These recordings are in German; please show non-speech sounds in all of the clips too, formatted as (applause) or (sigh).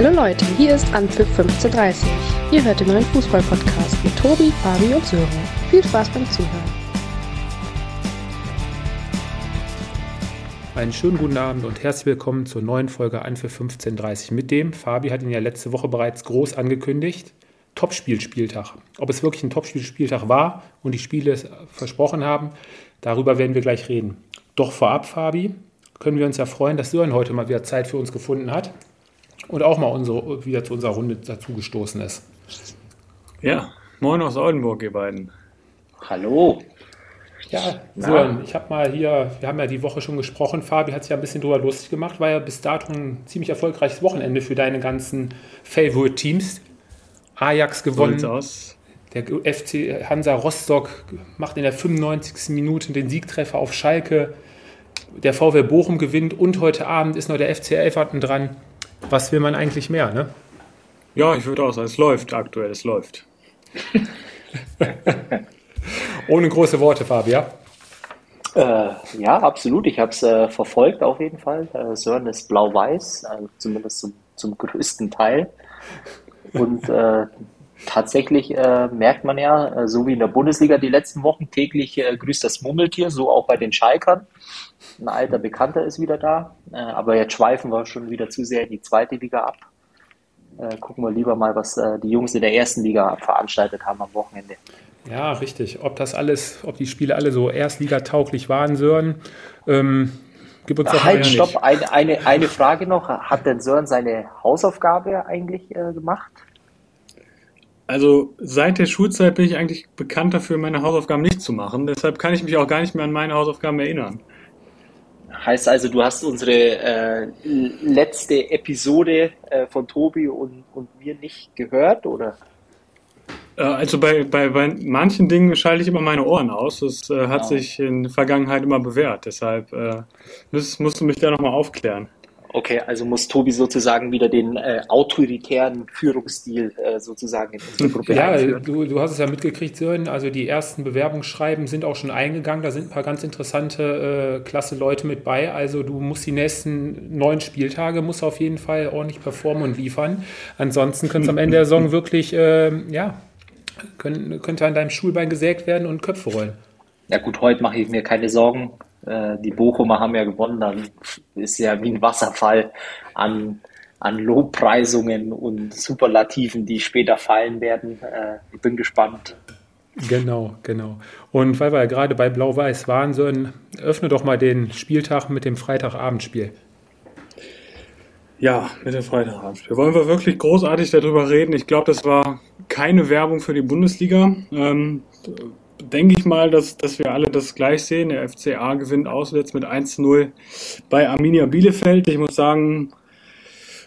Hallo Leute, hier ist Anpfiff 1530. Ihr hört den neuen Fußball-Podcast mit Tobi, Fabi und Sören. Viel Spaß beim Zuhören. Einen schönen guten Abend und herzlich willkommen zur neuen Folge Anpfiff 1530 mit dem, Fabi hat ihn ja letzte Woche bereits groß angekündigt, Topspielspieltag. Ob es wirklich ein Topspielspieltag war und die Spiele es versprochen haben, darüber werden wir gleich reden. Doch vorab, Fabi, können wir uns ja freuen, dass Sören heute mal wieder Zeit für uns gefunden hat und auch mal unsere, wieder zu unserer Runde dazugestoßen ist. Ja, moin aus Oldenburg, ihr beiden. Hallo. Ja, Sören, ich habe mal hier, wir haben ja die Woche schon gesprochen, Fabi hat sich ja ein bisschen drüber lustig gemacht, war ja bis dato ein ziemlich erfolgreiches Wochenende für deine ganzen Favorite-Teams. Ajax gewonnen. aus. Der FC Hansa Rostock macht in der 95. Minute den Siegtreffer auf Schalke. Der VW Bochum gewinnt und heute Abend ist noch der FC Elferton dran. Was will man eigentlich mehr, ne? Ja, ich würde auch sagen, es läuft aktuell, es läuft. (laughs) Ohne große Worte, Fabian. Äh, ja, absolut. Ich habe es äh, verfolgt auf jeden Fall. Äh, Sören ist blau-weiß, äh, zumindest zum, zum größten Teil. Und äh, tatsächlich äh, merkt man ja, so wie in der Bundesliga die letzten Wochen, täglich grüßt das Mummeltier, so auch bei den Schalkern. Ein alter Bekannter ist wieder da. aber jetzt schweifen wir schon wieder zu sehr in die zweite Liga ab. gucken wir lieber mal, was die Jungs in der ersten Liga veranstaltet haben am Wochenende. Ja, richtig. Ob das alles, ob die Spiele alle so erstligatauglich waren, Sören, ähm, gib uns doch Halt, stopp, eine, eine, eine Frage noch. Hat denn Sören seine Hausaufgabe eigentlich äh, gemacht? Also seit der Schulzeit bin ich eigentlich bekannt dafür, meine Hausaufgaben nicht zu machen. Deshalb kann ich mich auch gar nicht mehr an meine Hausaufgaben erinnern. Heißt also, du hast unsere äh, letzte Episode äh, von Tobi und, und mir nicht gehört, oder? Äh, also bei, bei, bei manchen Dingen schalte ich immer meine Ohren aus. Das äh, hat oh. sich in der Vergangenheit immer bewährt. Deshalb äh, musst, musst du mich da nochmal aufklären. Okay, also muss Tobi sozusagen wieder den äh, autoritären Führungsstil äh, sozusagen in unsere Gruppe Ja, einführen. du, du hast es ja mitgekriegt, Sören. Also die ersten Bewerbungsschreiben sind auch schon eingegangen. Da sind ein paar ganz interessante, äh, klasse Leute mit bei. Also du musst die nächsten neun Spieltage musst auf jeden Fall ordentlich performen und liefern. Ansonsten könnte es am Ende der Saison (laughs) wirklich, äh, ja, können, könnte an deinem Schulbein gesägt werden und Köpfe rollen. Ja gut, heute mache ich mir keine Sorgen. Äh, die Bochumer haben ja gewonnen, dann ist ja wie ein Wasserfall an, an Lobpreisungen und Superlativen, die später fallen werden. Äh, ich bin gespannt. Genau, genau. Und weil wir ja gerade bei Blau-Weiß waren, so öffne doch mal den Spieltag mit dem Freitagabendspiel. Ja, mit dem Freitagabendspiel. Wollen wir wirklich großartig darüber reden? Ich glaube, das war keine Werbung für die Bundesliga. Ähm, denke ich mal, dass, dass wir alle das gleich sehen. Der FCA gewinnt auswärts mit 1-0 bei Arminia Bielefeld. Ich muss sagen,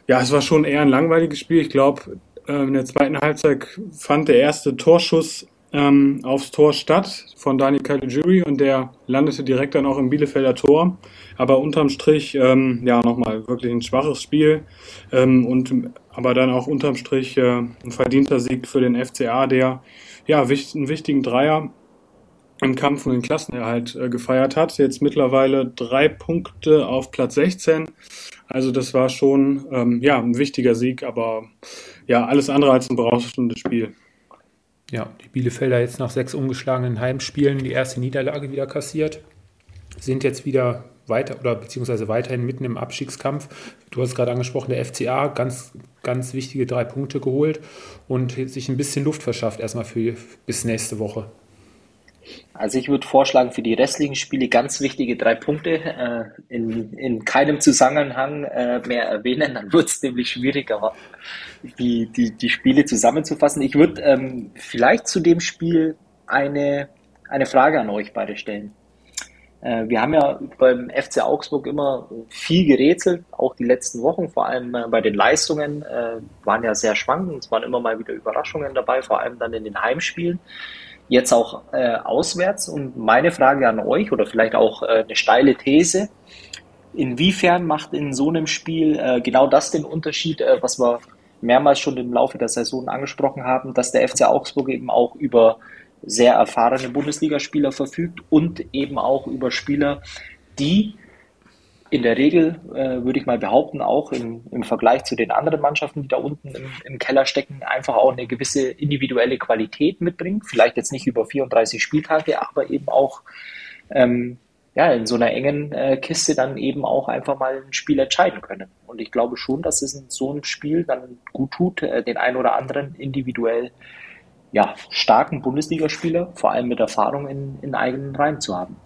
ja, es war schon eher ein langweiliges Spiel. Ich glaube, äh, in der zweiten Halbzeit fand der erste Torschuss ähm, aufs Tor statt von Daniel Caligiuri und der landete direkt dann auch im Bielefelder Tor. Aber unterm Strich, ähm, ja, nochmal wirklich ein schwaches Spiel ähm, und aber dann auch unterm Strich äh, ein verdienter Sieg für den FCA, der ja einen wichtigen Dreier im Kampf um den Klassenerhalt äh, gefeiert hat. Jetzt mittlerweile drei Punkte auf Platz 16. Also das war schon ähm, ja ein wichtiger Sieg, aber ja alles andere als ein berauschendes Spiel. Ja, die Bielefelder jetzt nach sechs ungeschlagenen Heimspielen die erste Niederlage wieder kassiert, sind jetzt wieder weiter oder beziehungsweise weiterhin mitten im Abstiegskampf. Du hast gerade angesprochen, der FCA, ganz, ganz wichtige drei Punkte geholt und sich ein bisschen Luft verschafft erstmal für bis nächste Woche. Also ich würde vorschlagen, für die restlichen Spiele ganz wichtige drei Punkte äh, in, in keinem Zusammenhang äh, mehr erwähnen, dann wird es nämlich schwieriger, die, die, die Spiele zusammenzufassen. Ich würde ähm, vielleicht zu dem Spiel eine, eine Frage an euch beide stellen. Äh, wir haben ja beim FC Augsburg immer viel gerätselt, auch die letzten Wochen, vor allem äh, bei den Leistungen äh, waren ja sehr schwankend, es waren immer mal wieder Überraschungen dabei, vor allem dann in den Heimspielen jetzt auch äh, auswärts. Und meine Frage an euch oder vielleicht auch äh, eine steile These. Inwiefern macht in so einem Spiel äh, genau das den Unterschied, äh, was wir mehrmals schon im Laufe der Saison angesprochen haben, dass der FC Augsburg eben auch über sehr erfahrene Bundesligaspieler verfügt und eben auch über Spieler, die in der Regel, äh, würde ich mal behaupten, auch im, im Vergleich zu den anderen Mannschaften, die da unten im, im, Keller stecken, einfach auch eine gewisse individuelle Qualität mitbringen. Vielleicht jetzt nicht über 34 Spieltage, aber eben auch ähm, ja, in so einer engen äh, Kiste dann eben auch einfach mal ein Spiel entscheiden können. Und ich glaube schon, dass es in so einem Spiel dann gut tut, äh, den einen oder anderen individuell ja, starken Bundesligaspieler, vor allem mit Erfahrung in, in eigenen Reihen zu haben.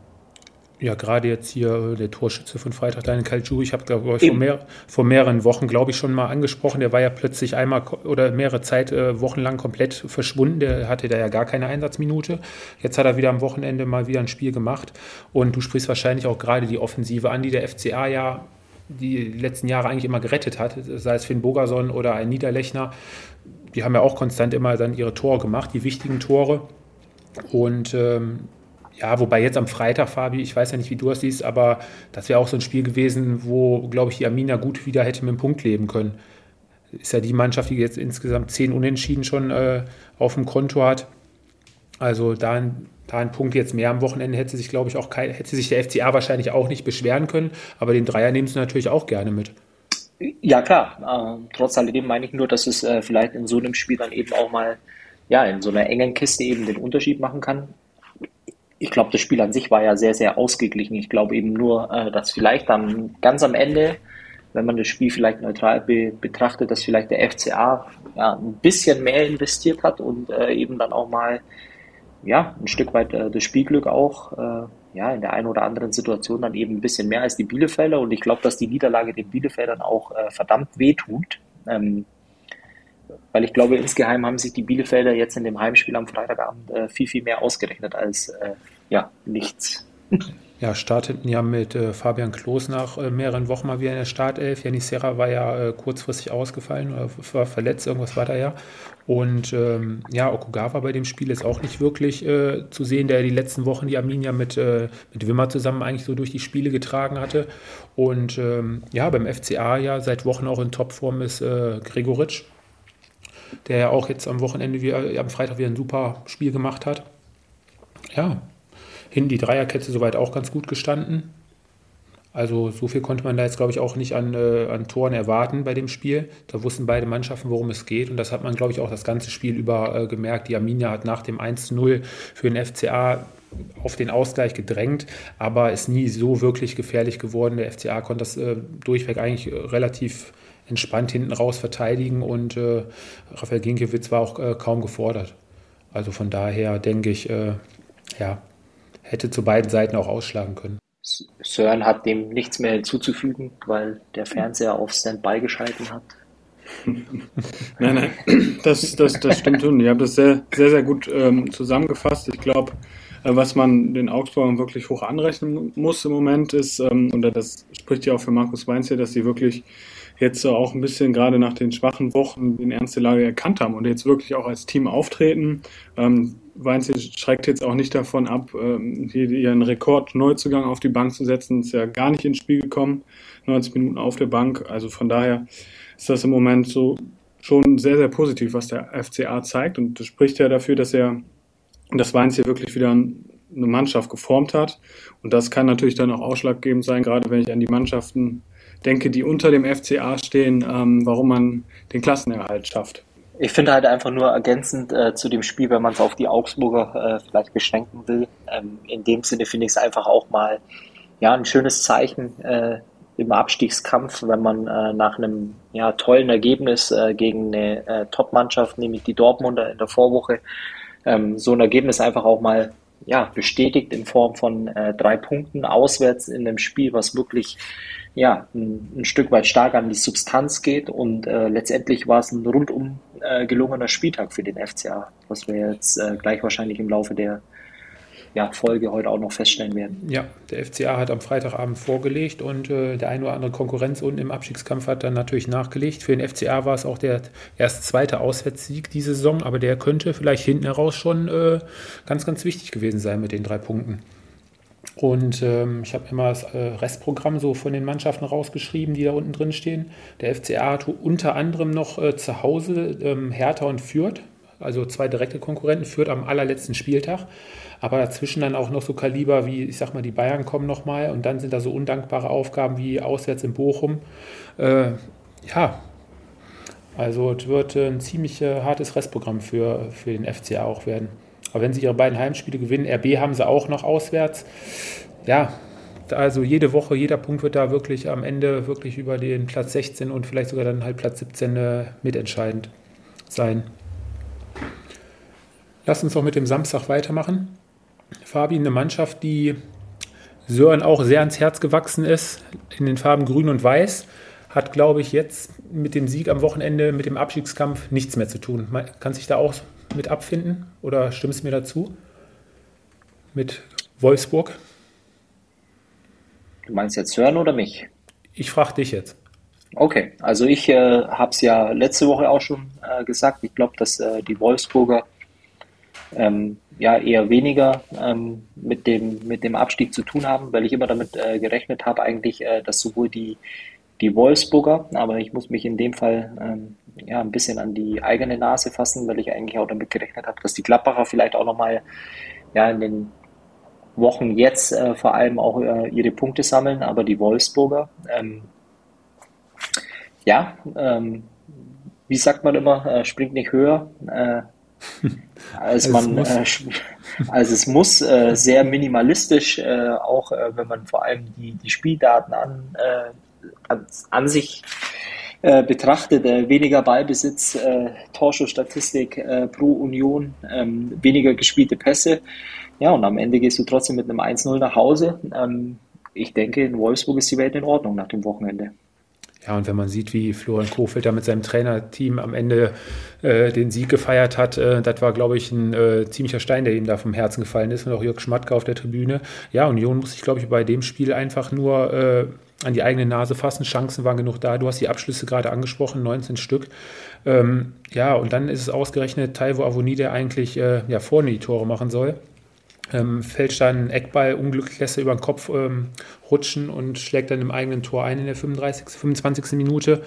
Ja, gerade jetzt hier äh, der Torschütze von Freitag, Daniel Kalju, ich habe, glaube ich, vor, mehr, vor, mehreren Wochen, glaube ich, schon mal angesprochen. Der war ja plötzlich einmal oder mehrere Zeit äh, wochenlang komplett verschwunden. Der hatte da ja gar keine Einsatzminute. Jetzt hat er wieder am Wochenende mal wieder ein Spiel gemacht. Und du sprichst wahrscheinlich auch gerade die Offensive an, die der FCA ja die letzten Jahre eigentlich immer gerettet hat, sei es Finn Bogerson oder ein Niederlechner. Die haben ja auch konstant immer dann ihre Tore gemacht, die wichtigen Tore. Und ähm, ja, wobei jetzt am Freitag, Fabi, ich weiß ja nicht, wie du das siehst, aber das wäre auch so ein Spiel gewesen, wo, glaube ich, die Arminia gut wieder hätte mit dem Punkt leben können. Ist ja die Mannschaft, die jetzt insgesamt zehn Unentschieden schon äh, auf dem Konto hat. Also da ein, da ein Punkt jetzt mehr am Wochenende hätte sich, glaube ich, auch kein, hätte sich der FCA wahrscheinlich auch nicht beschweren können, aber den Dreier nehmen sie natürlich auch gerne mit. Ja, klar. Äh, trotz alledem meine ich nur, dass es äh, vielleicht in so einem Spiel dann eben auch mal ja, in so einer engen Kiste eben den Unterschied machen kann ich glaube, das Spiel an sich war ja sehr, sehr ausgeglichen. Ich glaube eben nur, äh, dass vielleicht am, ganz am Ende, wenn man das Spiel vielleicht neutral be betrachtet, dass vielleicht der FCA ja, ein bisschen mehr investiert hat und äh, eben dann auch mal ja, ein Stück weit äh, das Spielglück auch äh, ja, in der einen oder anderen Situation dann eben ein bisschen mehr als die Bielefelder. Und ich glaube, dass die Niederlage den Bielefeldern auch äh, verdammt wehtut. Ähm, weil ich glaube, insgeheim haben sich die Bielefelder jetzt in dem Heimspiel am Freitagabend äh, viel, viel mehr ausgerechnet als äh, ja, nichts. Ja, starteten ja mit äh, Fabian Klos nach äh, mehreren Wochen mal wieder in der Startelf. Janis Serra war ja äh, kurzfristig ausgefallen oder war verletzt, irgendwas war da ja. Und ähm, ja, Okugawa bei dem Spiel ist auch nicht wirklich äh, zu sehen, der die letzten Wochen die Arminia mit, äh, mit Wimmer zusammen eigentlich so durch die Spiele getragen hatte. Und ähm, ja, beim FCA ja seit Wochen auch in Topform ist äh, Gregoritsch der ja auch jetzt am Wochenende, wie, am Freitag wieder ein super Spiel gemacht hat. Ja, hinten die Dreierkette soweit auch ganz gut gestanden. Also so viel konnte man da jetzt, glaube ich, auch nicht an, äh, an Toren erwarten bei dem Spiel. Da wussten beide Mannschaften, worum es geht. Und das hat man, glaube ich, auch das ganze Spiel über äh, gemerkt. Die Arminia hat nach dem 1-0 für den FCA auf den Ausgleich gedrängt, aber ist nie so wirklich gefährlich geworden. Der FCA konnte das äh, durchweg eigentlich relativ entspannt hinten raus verteidigen und äh, Rafael Ginkiewicz war auch äh, kaum gefordert. Also von daher denke ich, äh, ja, hätte zu beiden Seiten auch ausschlagen können. Sören hat dem nichts mehr hinzuzufügen, weil der Fernseher auf Standby geschalten hat. (laughs) nein, nein, das, das, das stimmt schon. Ihr habt das sehr, sehr, sehr gut ähm, zusammengefasst. Ich glaube, äh, was man den Augsburgern wirklich hoch anrechnen muss im Moment ist, ähm, und das spricht ja auch für Markus Weinz hier, dass sie wirklich jetzt auch ein bisschen gerade nach den schwachen Wochen die ernste Lage erkannt haben und jetzt wirklich auch als Team auftreten. Ähm, Weinz schreckt jetzt auch nicht davon ab, ähm, hier ihren Rekord-Neuzugang auf die Bank zu setzen. Ist ja gar nicht ins Spiel gekommen. 90 Minuten auf der Bank. Also von daher ist das im Moment so schon sehr, sehr positiv, was der FCA zeigt. Und das spricht ja dafür, dass er, dass Weinz hier wirklich wieder eine Mannschaft geformt hat. Und das kann natürlich dann auch ausschlaggebend sein, gerade wenn ich an die Mannschaften denke, die unter dem FCA stehen, ähm, warum man den Klassenerhalt schafft. Ich finde halt einfach nur ergänzend äh, zu dem Spiel, wenn man es auf die Augsburger äh, vielleicht beschränken will. Ähm, in dem Sinne finde ich es einfach auch mal ja, ein schönes Zeichen äh, im Abstiegskampf, wenn man äh, nach einem ja, tollen Ergebnis äh, gegen eine äh, Top-Mannschaft, nämlich die Dortmunder in der Vorwoche, ähm, so ein Ergebnis einfach auch mal ja, bestätigt in Form von äh, drei Punkten auswärts in einem Spiel, was wirklich ja, ein, ein, Stück weit stark an die Substanz geht und äh, letztendlich war es ein rundum äh, gelungener Spieltag für den FCA, was wir jetzt äh, gleich wahrscheinlich im Laufe der ja, Folge heute auch noch feststellen werden. Ja, der FCA hat am Freitagabend vorgelegt und äh, der ein oder andere Konkurrenz unten im Abstiegskampf hat dann natürlich nachgelegt. Für den FCA war es auch der erst zweite Auswärtssieg diese Saison, aber der könnte vielleicht hinten heraus schon äh, ganz, ganz wichtig gewesen sein mit den drei Punkten. Und ähm, ich habe immer das äh, Restprogramm so von den Mannschaften rausgeschrieben, die da unten drin stehen. Der FCA hat unter anderem noch äh, zu Hause ähm, Hertha und Fürth. Also zwei direkte Konkurrenten, führt am allerletzten Spieltag. Aber dazwischen dann auch noch so Kaliber wie, ich sag mal, die Bayern kommen nochmal und dann sind da so undankbare Aufgaben wie auswärts in Bochum. Äh, ja, also es wird ein ziemlich äh, hartes Restprogramm für, für den FCA auch werden. Aber wenn sie ihre beiden Heimspiele gewinnen, RB haben sie auch noch auswärts. Ja, also jede Woche, jeder Punkt wird da wirklich am Ende wirklich über den Platz 16 und vielleicht sogar dann halt Platz 17 äh, mitentscheidend sein. Lass uns doch mit dem Samstag weitermachen. Fabi, eine Mannschaft, die Sören auch sehr ans Herz gewachsen ist, in den Farben Grün und Weiß, hat, glaube ich, jetzt mit dem Sieg am Wochenende, mit dem Abstiegskampf nichts mehr zu tun. Kann sich da auch mit abfinden oder stimmst du mir dazu? Mit Wolfsburg? Du meinst jetzt Sören oder mich? Ich frage dich jetzt. Okay, also ich äh, habe es ja letzte Woche auch schon äh, gesagt. Ich glaube, dass äh, die Wolfsburger ähm, ja eher weniger ähm, mit, dem, mit dem Abstieg zu tun haben, weil ich immer damit äh, gerechnet habe, eigentlich, äh, dass sowohl die, die Wolfsburger, aber ich muss mich in dem Fall ähm, ja, ein bisschen an die eigene Nase fassen, weil ich eigentlich auch damit gerechnet habe, dass die Klappacher vielleicht auch nochmal ja, in den Wochen jetzt äh, vor allem auch äh, ihre Punkte sammeln, aber die Wolfsburger, ähm, ja, ähm, wie sagt man immer, äh, springt nicht höher, äh, (laughs) als man, äh, als es muss, äh, sehr minimalistisch, auch wenn man vor allem die, die Spieldaten an, an, an sich betrachtet, weniger Ballbesitz, Torschussstatistik pro Union, ähm, weniger gespielte Pässe. Ja, und am Ende gehst du trotzdem mit einem 1-0 nach Hause. Ähm, ich denke, in Wolfsburg ist die Welt in Ordnung nach dem Wochenende. Ja, und wenn man sieht, wie Florian Kofeld da mit seinem Trainerteam am Ende äh, den Sieg gefeiert hat, äh, das war, glaube ich, ein äh, ziemlicher Stein, der ihm da vom Herzen gefallen ist. Und auch Jörg Schmatke auf der Tribüne. Ja, Union muss sich, glaube ich, bei dem Spiel einfach nur äh, an die eigene Nase fassen. Chancen waren genug da. Du hast die Abschlüsse gerade angesprochen, 19 Stück. Ähm, ja, und dann ist es ausgerechnet Taiwo Avoni, der eigentlich äh, ja, vorne die Tore machen soll ähm, fällt dann ein Eckball, unglücklich lässt er über den Kopf ähm, rutschen und schlägt dann im eigenen Tor ein in der 35, 25. Minute.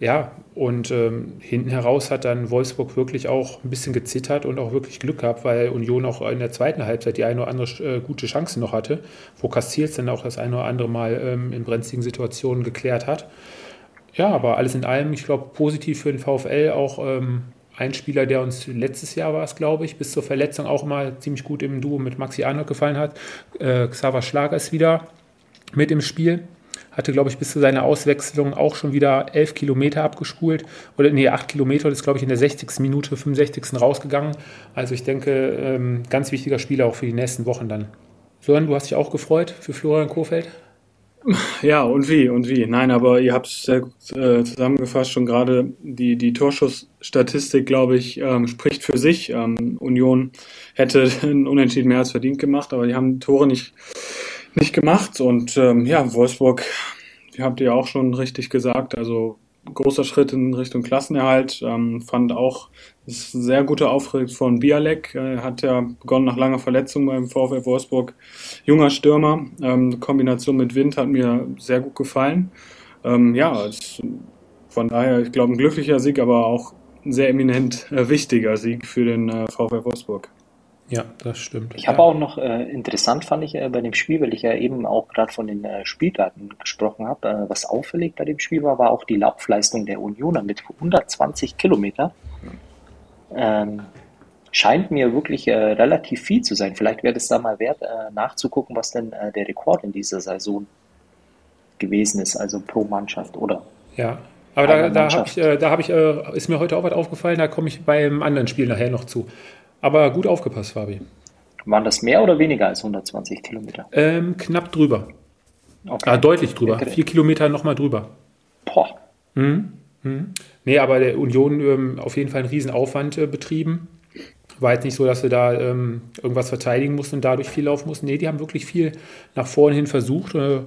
Ja, und ähm, hinten heraus hat dann Wolfsburg wirklich auch ein bisschen gezittert und auch wirklich Glück gehabt, weil Union auch in der zweiten Halbzeit die eine oder andere äh, gute Chance noch hatte, wo Castils dann auch das eine oder andere Mal ähm, in brenzligen Situationen geklärt hat. Ja, aber alles in allem, ich glaube, positiv für den VfL auch ähm, ein Spieler, der uns letztes Jahr war es, glaube ich, bis zur Verletzung auch mal ziemlich gut im Duo mit Maxi Arnold gefallen hat. Äh, Xaver Schlager ist wieder mit im Spiel. Hatte, glaube ich, bis zu seiner Auswechslung auch schon wieder elf Kilometer abgespult. Oder nee, acht Kilometer und ist, glaube ich, in der 60. Minute, 65. rausgegangen. Also ich denke, ähm, ganz wichtiger Spieler auch für die nächsten Wochen dann. Sören, du hast dich auch gefreut für Florian Kohfeldt? Ja, und wie, und wie. Nein, aber ihr habt es sehr gut äh, zusammengefasst, schon gerade die, die Torschussstatistik, glaube ich, ähm, spricht für sich. Ähm, Union hätte (laughs) einen Unentschieden mehr als verdient gemacht, aber die haben Tore nicht, nicht gemacht. Und ähm, ja, Wolfsburg, die habt ihr auch schon richtig gesagt, also großer Schritt in Richtung Klassenerhalt. Ähm, fand auch das sehr guter Auftritt von Bialek. Er hat ja begonnen nach langer Verletzung beim VfL Wolfsburg. Junger Stürmer. Ähm, Kombination mit Wind hat mir sehr gut gefallen. Ähm, ja, es, von daher, ich glaube, ein glücklicher Sieg, aber auch ein sehr eminent äh, wichtiger Sieg für den äh, VfL Wolfsburg. Ja, das stimmt. Ich habe ja. auch noch äh, interessant fand ich äh, bei dem Spiel, weil ich ja eben auch gerade von den äh, Spieldaten gesprochen habe. Äh, was auffällig bei dem Spiel war, war auch die Laufleistung der Unioner mit 120 Kilometer. Ähm, scheint mir wirklich äh, relativ viel zu sein. Vielleicht wäre es da mal wert, äh, nachzugucken, was denn der Rekord in dieser Saison gewesen ist, also pro Mannschaft oder. Ja, aber da, da habe ich, da hab ich, ist mir heute auch was aufgefallen, da komme ich beim anderen Spiel nachher noch zu. Aber gut aufgepasst, Fabi. Waren das mehr oder weniger als 120 Kilometer? Ähm, knapp drüber. Okay. Ah, deutlich drüber. Okay. Vier Kilometer nochmal drüber. Boah. Mhm. Mhm. Nee, aber der Union ähm, auf jeden Fall einen Riesenaufwand äh, betrieben. War jetzt nicht so, dass sie da ähm, irgendwas verteidigen mussten und dadurch viel laufen mussten. Nee, die haben wirklich viel nach vorne hin versucht. Äh,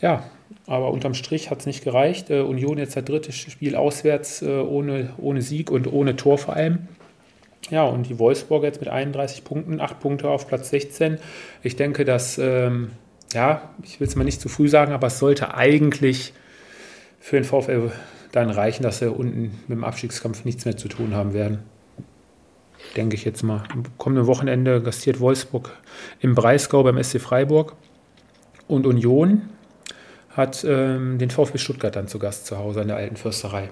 ja, aber unterm Strich hat es nicht gereicht. Äh, Union jetzt das dritte Spiel auswärts äh, ohne, ohne Sieg und ohne Tor vor allem. Ja, und die Wolfsburg jetzt mit 31 Punkten, 8 Punkte auf Platz 16. Ich denke, dass, ähm, ja, ich will es mal nicht zu früh sagen, aber es sollte eigentlich für den VfL dann reichen, dass sie unten mit dem Abstiegskampf nichts mehr zu tun haben werden. Denke ich jetzt mal. Am kommenden Wochenende gastiert Wolfsburg im Breisgau beim SC Freiburg. Und Union hat ähm, den VfB Stuttgart dann zu Gast zu Hause an der alten Fürsterei.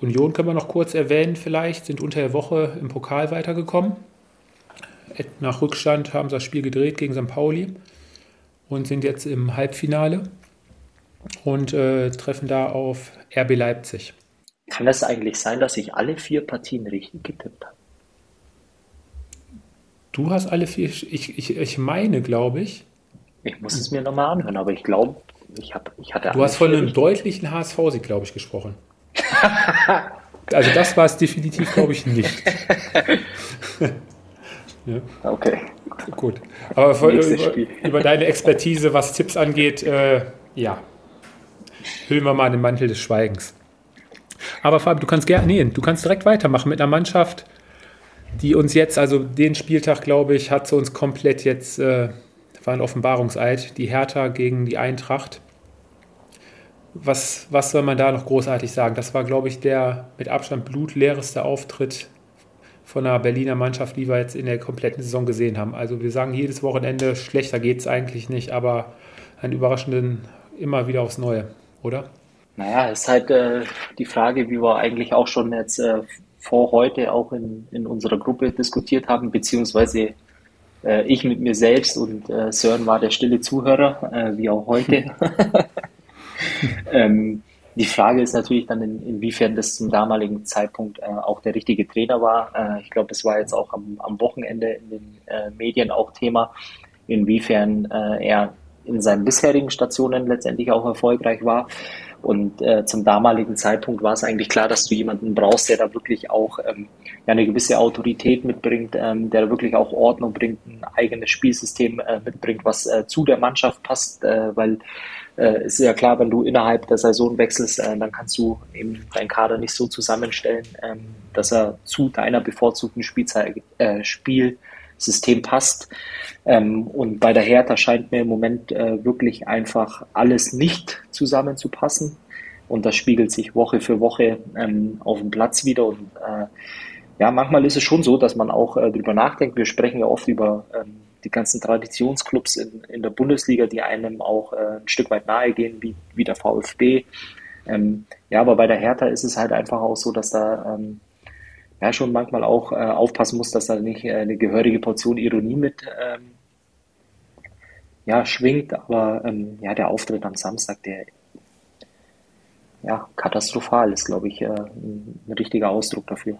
Union können wir noch kurz erwähnen, vielleicht, sind unter der Woche im Pokal weitergekommen. Nach Rückstand haben sie das Spiel gedreht gegen St. Pauli und sind jetzt im Halbfinale und äh, treffen da auf RB Leipzig. Kann es eigentlich sein, dass ich alle vier Partien richtig getippt habe? Du hast alle vier, ich, ich, ich meine, glaube ich. Ich muss es mir nochmal anhören, aber ich glaube, ich, hab, ich hatte. Du hast von einem deutlichen HSV-Sieg, glaube ich, gesprochen. (laughs) also, das war es definitiv, glaube ich, nicht. (laughs) ja. Okay. Gut. Aber über, über, deine Expertise, was Tipps angeht, äh, ja, hüllen wir mal den Mantel des Schweigens. Aber Fabi, du kannst gerne, nee, du kannst direkt weitermachen mit einer Mannschaft, die uns jetzt, also den Spieltag, glaube ich, hat sie uns komplett jetzt, äh, war ein Offenbarungseid, die Hertha gegen die Eintracht. Was, was soll man da noch großartig sagen? Das war, glaube ich, der mit Abstand blutleereste Auftritt von einer Berliner Mannschaft, die wir jetzt in der kompletten Saison gesehen haben. Also wir sagen jedes Wochenende, schlechter geht es eigentlich nicht, aber einen überraschenden immer wieder aufs Neue, oder? Naja, ist halt äh, die Frage, wie wir eigentlich auch schon jetzt äh, vor heute auch in, in unserer Gruppe diskutiert haben, beziehungsweise äh, ich mit mir selbst und äh, Sören war der stille Zuhörer, äh, wie auch heute. (laughs) (laughs) ähm, die Frage ist natürlich dann, in, inwiefern das zum damaligen Zeitpunkt äh, auch der richtige Trainer war. Äh, ich glaube, das war jetzt auch am, am Wochenende in den äh, Medien auch Thema, inwiefern er in seinen bisherigen Stationen letztendlich auch erfolgreich war. Und äh, zum damaligen Zeitpunkt war es eigentlich klar, dass du jemanden brauchst, der da wirklich auch ähm, ja, eine gewisse Autorität mitbringt, ähm, der da wirklich auch Ordnung bringt, ein eigenes Spielsystem äh, mitbringt, was äh, zu der Mannschaft passt, äh, weil äh, ist ja klar, wenn du innerhalb der Saison wechselst, äh, dann kannst du eben deinen Kader nicht so zusammenstellen, ähm, dass er zu deiner bevorzugten Spielzeit, äh, Spiel System passt. Ähm, und bei der Hertha scheint mir im Moment äh, wirklich einfach alles nicht zusammenzupassen. Und das spiegelt sich Woche für Woche ähm, auf dem Platz wieder. Und äh, ja, manchmal ist es schon so, dass man auch äh, drüber nachdenkt. Wir sprechen ja oft über ähm, die ganzen Traditionsclubs in, in der Bundesliga, die einem auch äh, ein Stück weit nahe gehen, wie, wie der VfB. Ähm, ja, aber bei der Hertha ist es halt einfach auch so, dass da ähm, ja schon manchmal auch äh, aufpassen muss, dass da nicht äh, eine gehörige Portion Ironie mit ähm, ja, schwingt. Aber ähm, ja, der Auftritt am Samstag, der ja, katastrophal ist, glaube ich, äh, ein, ein richtiger Ausdruck dafür.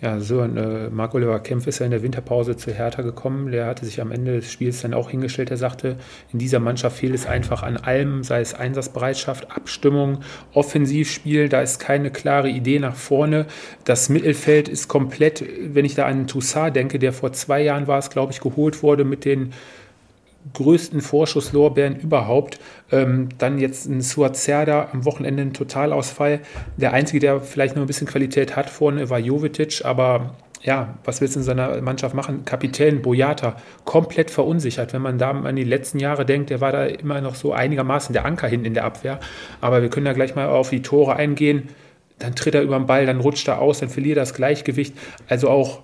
Ja, so äh, Marc-Oliver Kempf ist ja in der Winterpause zu Hertha gekommen. Der hatte sich am Ende des Spiels dann auch hingestellt. Er sagte, in dieser Mannschaft fehlt es einfach an allem, sei es Einsatzbereitschaft, Abstimmung, Offensivspiel. Da ist keine klare Idee nach vorne. Das Mittelfeld ist komplett, wenn ich da an Toussaint denke, der vor zwei Jahren war es, glaube ich, geholt wurde mit den größten Vorschusslorbeeren überhaupt. Ähm, dann jetzt ein Suazerda am Wochenende ein Totalausfall. Der einzige, der vielleicht noch ein bisschen Qualität hat vorne, war Jovetic, aber ja, was willst du in seiner Mannschaft machen? Kapitän Boyata, komplett verunsichert. Wenn man da an die letzten Jahre denkt, der war da immer noch so einigermaßen der Anker hinten in der Abwehr. Aber wir können ja gleich mal auf die Tore eingehen. Dann tritt er über den Ball, dann rutscht er aus, dann verliert er das Gleichgewicht. Also auch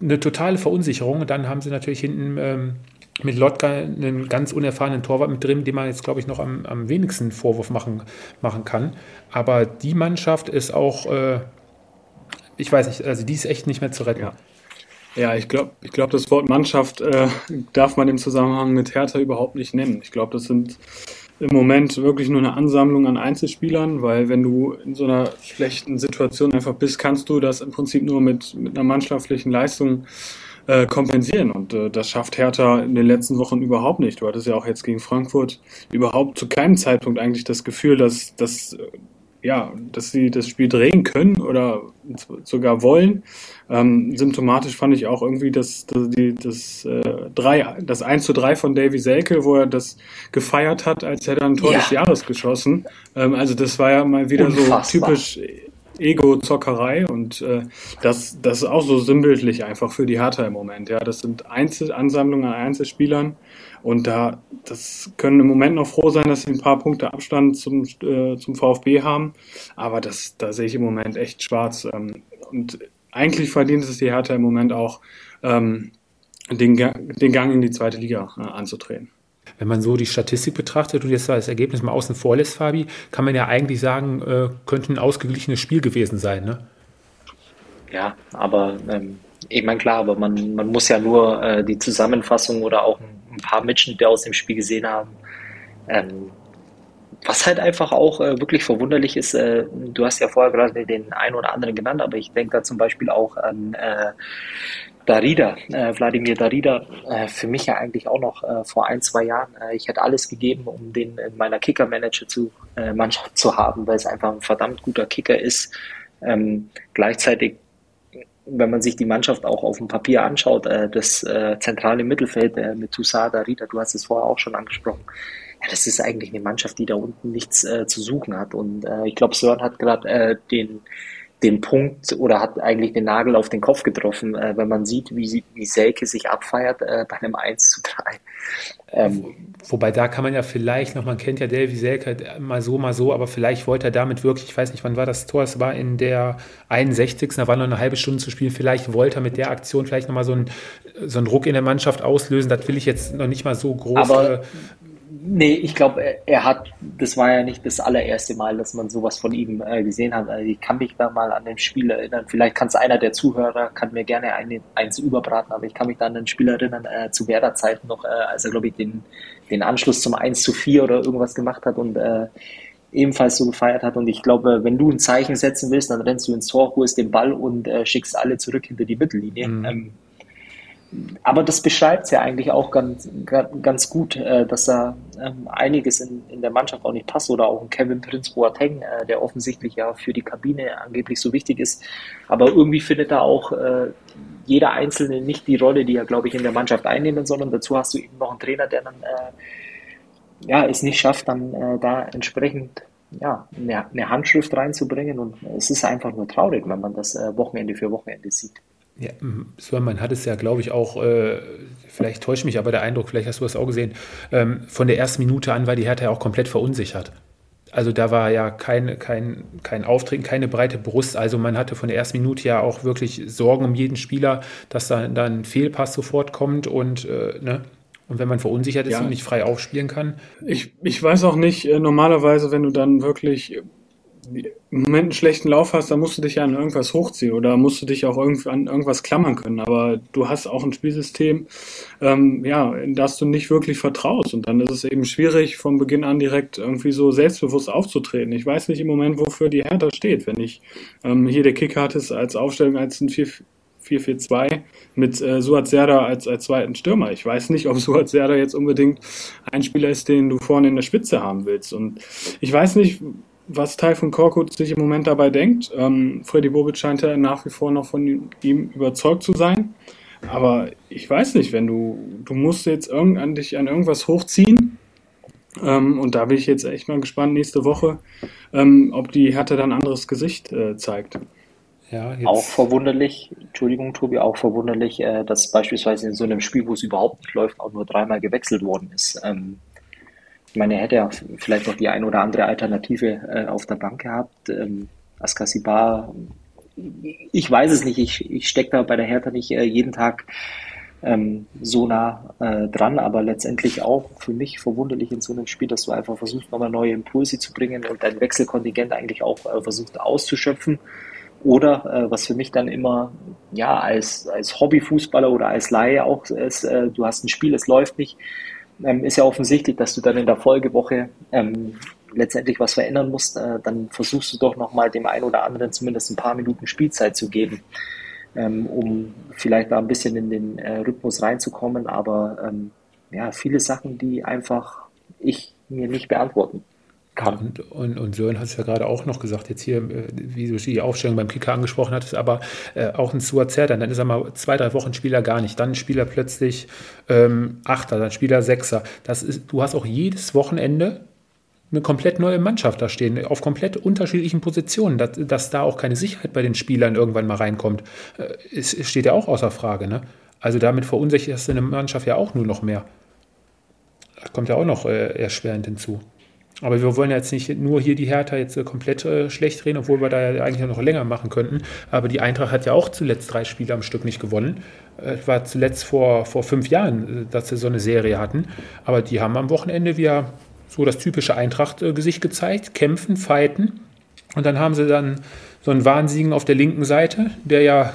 eine totale Verunsicherung. Und dann haben sie natürlich hinten ähm, mit Lotka einen ganz unerfahrenen Torwart mit drin, dem man jetzt, glaube ich, noch am, am wenigsten Vorwurf machen, machen kann. Aber die Mannschaft ist auch, äh, ich weiß nicht, also die ist echt nicht mehr zu retten. Ja. Ja, ich glaube, ich glaub, das Wort Mannschaft äh, darf man im Zusammenhang mit Hertha überhaupt nicht nennen. Ich glaube, das sind im Moment wirklich nur eine Ansammlung an Einzelspielern, weil wenn du in so einer schlechten Situation einfach bist, kannst du das im Prinzip nur mit, mit einer mannschaftlichen Leistung äh, kompensieren. Und äh, das schafft Hertha in den letzten Wochen überhaupt nicht. Du hattest ja auch jetzt gegen Frankfurt überhaupt zu keinem Zeitpunkt eigentlich das Gefühl, dass, dass, äh, ja, dass sie das Spiel drehen können oder sogar wollen. Ähm, symptomatisch fand ich auch irgendwie das, das, die, das, äh, 3, das 1 zu 3 von Davy Selke, wo er das gefeiert hat, als hätte er ein Tor ja. des Jahres geschossen. Ähm, also das war ja mal wieder Unfassbar. so typisch Ego-Zockerei und äh, das, das ist auch so sinnbildlich einfach für die Hertha im Moment. Ja, das sind Einzelansammlungen an Einzelspielern und da das können im Moment noch froh sein, dass sie ein paar Punkte Abstand zum, äh, zum VfB haben, aber das, da sehe ich im Moment echt schwarz. Ähm, und eigentlich verdient es die Hertha im Moment auch, ähm, den, den Gang in die zweite Liga äh, anzutreten. Wenn man so die Statistik betrachtet und jetzt das Ergebnis mal außen vor lässt, Fabi, kann man ja eigentlich sagen, äh, könnte ein ausgeglichenes Spiel gewesen sein, ne? Ja, aber ähm, ich meine klar, aber man, man muss ja nur äh, die Zusammenfassung oder auch ein, paar Mitschnitte aus dem Spiel gesehen haben. Ähm, was halt einfach auch äh, wirklich verwunderlich ist, äh, du hast ja vorher gerade den einen oder anderen genannt, aber ich denke da zum Beispiel auch an äh, Darida, äh, Wladimir Darida, äh, für mich ja eigentlich auch noch äh, vor ein, zwei Jahren. Äh, ich hätte alles gegeben, um den in meiner Kicker-Manager zu äh, Mannschaft zu haben, weil es einfach ein verdammt guter Kicker ist. Ähm, gleichzeitig, wenn man sich die Mannschaft auch auf dem Papier anschaut, äh, das äh, zentrale Mittelfeld äh, mit Toussaint, Darida, du hast es vorher auch schon angesprochen, ja, das ist eigentlich eine Mannschaft, die da unten nichts äh, zu suchen hat. Und äh, ich glaube, Sören hat gerade äh, den den Punkt oder hat eigentlich den Nagel auf den Kopf getroffen, äh, wenn man sieht, wie, wie Selke sich abfeiert äh, bei einem 1 zu 3. Ähm, Wobei da kann man ja vielleicht noch, man kennt ja Davy Selke mal so, mal so, aber vielleicht wollte er damit wirklich, ich weiß nicht, wann war das Tor, es war in der 61. Da war noch eine halbe Stunde zu spielen, vielleicht wollte er mit der Aktion vielleicht nochmal so einen, so einen Ruck in der Mannschaft auslösen, das will ich jetzt noch nicht mal so groß. Aber äh, Nee, ich glaube, er, er, hat, das war ja nicht das allererste Mal, dass man sowas von ihm äh, gesehen hat. Also ich kann mich da mal an den Spiel erinnern. Vielleicht kann es einer der Zuhörer, kann mir gerne ein, eins überbraten, aber ich kann mich da an den Spiel erinnern, äh, zu Werder-Zeiten noch, äh, als er, glaube ich, den, den Anschluss zum 1 zu 4 oder irgendwas gemacht hat und äh, ebenfalls so gefeiert hat. Und ich glaube, wenn du ein Zeichen setzen willst, dann rennst du ins Tor, holst den Ball und äh, schickst alle zurück hinter die Mittellinie. Mhm. Ähm, aber das beschreibt es ja eigentlich auch ganz, ganz gut, äh, dass da ähm, einiges in, in der Mannschaft auch nicht passt oder auch ein Kevin Prince Boateng, äh, der offensichtlich ja für die Kabine angeblich so wichtig ist. Aber irgendwie findet da auch äh, jeder Einzelne nicht die Rolle, die er, glaube ich, in der Mannschaft einnehmen soll. Dazu hast du eben noch einen Trainer, der dann ja, es nicht schafft, dann da entsprechend ja, eine, eine Handschrift reinzubringen. Und es ist einfach nur traurig, wenn man das Wochenende für Wochenende sieht. Ja, so, man hat es ja, glaube ich, auch, äh, vielleicht täuscht mich aber der Eindruck, vielleicht hast du das auch gesehen, ähm, von der ersten Minute an war die Hertha ja auch komplett verunsichert. Also da war ja kein, kein, kein Auftreten, keine breite Brust. Also man hatte von der ersten Minute ja auch wirklich Sorgen um jeden Spieler, dass da dann ein Fehlpass sofort kommt und, äh, ne? und wenn man verunsichert ist ja. und nicht frei aufspielen kann. Ich, ich weiß auch nicht, äh, normalerweise, wenn du dann wirklich im Moment einen schlechten Lauf hast, dann musst du dich ja an irgendwas hochziehen oder musst du dich auch irgendwie an irgendwas klammern können. Aber du hast auch ein Spielsystem, ähm, ja, in das du nicht wirklich vertraust. Und dann ist es eben schwierig, von Beginn an direkt irgendwie so selbstbewusst aufzutreten. Ich weiß nicht im Moment, wofür die Hertha steht. Wenn ich ähm, hier der Kick hatte als Aufstellung als ein 4-4-2 mit äh, Suat Serda als, als zweiten Stürmer. Ich weiß nicht, ob (laughs) Suat Serda jetzt unbedingt ein Spieler ist, den du vorne in der Spitze haben willst. Und ich weiß nicht, was Taifun Korkut sich im Moment dabei denkt. Ähm, Freddy Bobic scheint ja nach wie vor noch von ihm überzeugt zu sein. Aber ich weiß nicht, wenn du, du musst jetzt irgend, an dich an irgendwas hochziehen. Ähm, und da bin ich jetzt echt mal gespannt nächste Woche, ähm, ob die Härte dann ein anderes Gesicht äh, zeigt. Ja, auch verwunderlich, Entschuldigung, Tobi, auch verwunderlich, äh, dass beispielsweise in so einem Spiel, wo es überhaupt nicht läuft, auch nur dreimal gewechselt worden ist. Ähm, ich meine, er hätte ja vielleicht noch die ein oder andere Alternative äh, auf der Bank gehabt. Ähm, Askasibar, ich weiß es nicht, ich, ich stecke da bei der Hertha nicht äh, jeden Tag ähm, so nah äh, dran, aber letztendlich auch für mich verwunderlich in so einem Spiel, dass du einfach versuchst, nochmal neue Impulse zu bringen und dein Wechselkontingent eigentlich auch äh, versucht auszuschöpfen. Oder äh, was für mich dann immer, ja, als, als Hobbyfußballer oder als Laie auch ist, äh, du hast ein Spiel, es läuft nicht, ähm, ist ja offensichtlich, dass du dann in der Folgewoche ähm, letztendlich was verändern musst, äh, dann versuchst du doch nochmal dem einen oder anderen zumindest ein paar Minuten Spielzeit zu geben, ähm, um vielleicht da ein bisschen in den äh, Rhythmus reinzukommen. Aber ähm, ja, viele Sachen, die einfach ich mir nicht beantworten kann. Und, und, Sören hat es ja gerade auch noch gesagt, jetzt hier, äh, wie du die Aufstellung beim Kicker angesprochen hattest, aber äh, auch ein Stuart Zerdan, dann ist er mal zwei, drei Wochen Spieler gar nicht, dann Spieler plötzlich ähm, Achter, dann Spieler Sechser. Das ist, du hast auch jedes Wochenende eine komplett neue Mannschaft da stehen, auf komplett unterschiedlichen Positionen, dass, dass da auch keine Sicherheit bei den Spielern irgendwann mal reinkommt, äh, es steht ja auch außer Frage. Ne? Also damit verunsicherst du eine Mannschaft ja auch nur noch mehr. Das kommt ja auch noch äh, erschwerend hinzu. Aber wir wollen jetzt nicht nur hier die Hertha jetzt äh, komplett äh, schlecht reden, obwohl wir da ja eigentlich noch länger machen könnten. Aber die Eintracht hat ja auch zuletzt drei Spiele am Stück nicht gewonnen. Es war zuletzt vor, vor fünf Jahren, dass sie so eine Serie hatten. Aber die haben am Wochenende wieder so das typische Eintracht-Gesicht gezeigt, kämpfen, fighten. Und dann haben sie dann so einen Wahnsiegen auf der linken Seite, der ja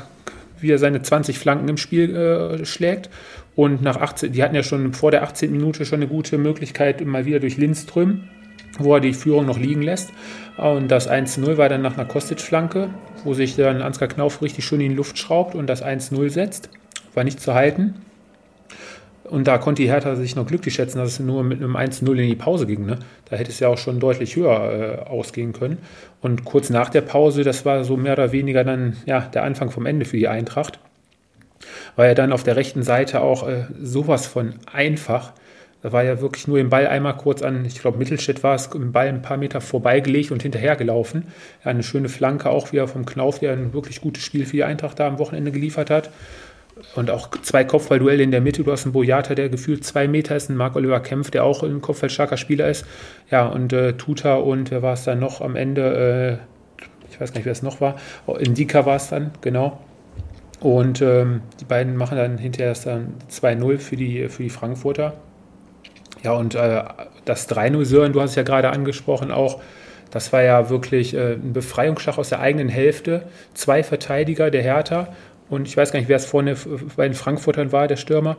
wieder seine 20 Flanken im Spiel äh, schlägt. Und nach 18, die hatten ja schon vor der 18. Minute schon eine gute Möglichkeit, mal wieder durch Lindström wo er die Führung noch liegen lässt. Und das 1-0 war dann nach einer Kostic-Flanke, wo sich dann Ansgar Knauf richtig schön in die Luft schraubt und das 1-0 setzt. War nicht zu halten. Und da konnte die Hertha sich noch glücklich schätzen, dass es nur mit einem 1-0 in die Pause ging. Ne? Da hätte es ja auch schon deutlich höher äh, ausgehen können. Und kurz nach der Pause, das war so mehr oder weniger dann ja, der Anfang vom Ende für die Eintracht, war ja dann auf der rechten Seite auch äh, sowas von einfach da war ja wirklich nur den Ball einmal kurz an, ich glaube Mittelstädt war es, im Ball ein paar Meter vorbeigelegt und hinterhergelaufen. Eine schöne Flanke auch wieder vom Knauf, der ein wirklich gutes Spiel für die Eintracht da am Wochenende geliefert hat. Und auch zwei Kopfballduelle in der Mitte. Du hast einen Boyata, der gefühlt zwei Meter ist, einen Marc-Oliver Kempf, der auch ein Kopfballstarker Spieler ist. Ja, und äh, Tuta und wer war es dann noch am Ende? Äh, ich weiß gar nicht, wer es noch war. Oh, Indika war es dann, genau. Und ähm, die beiden machen dann hinterher dann 2-0 für die, für die Frankfurter. Ja, und äh, das 3-0 Sören, du hast es ja gerade angesprochen, auch, das war ja wirklich äh, ein Befreiungsschlag aus der eigenen Hälfte. Zwei Verteidiger der Hertha und ich weiß gar nicht, wer es vorne bei den Frankfurtern war, der Stürmer.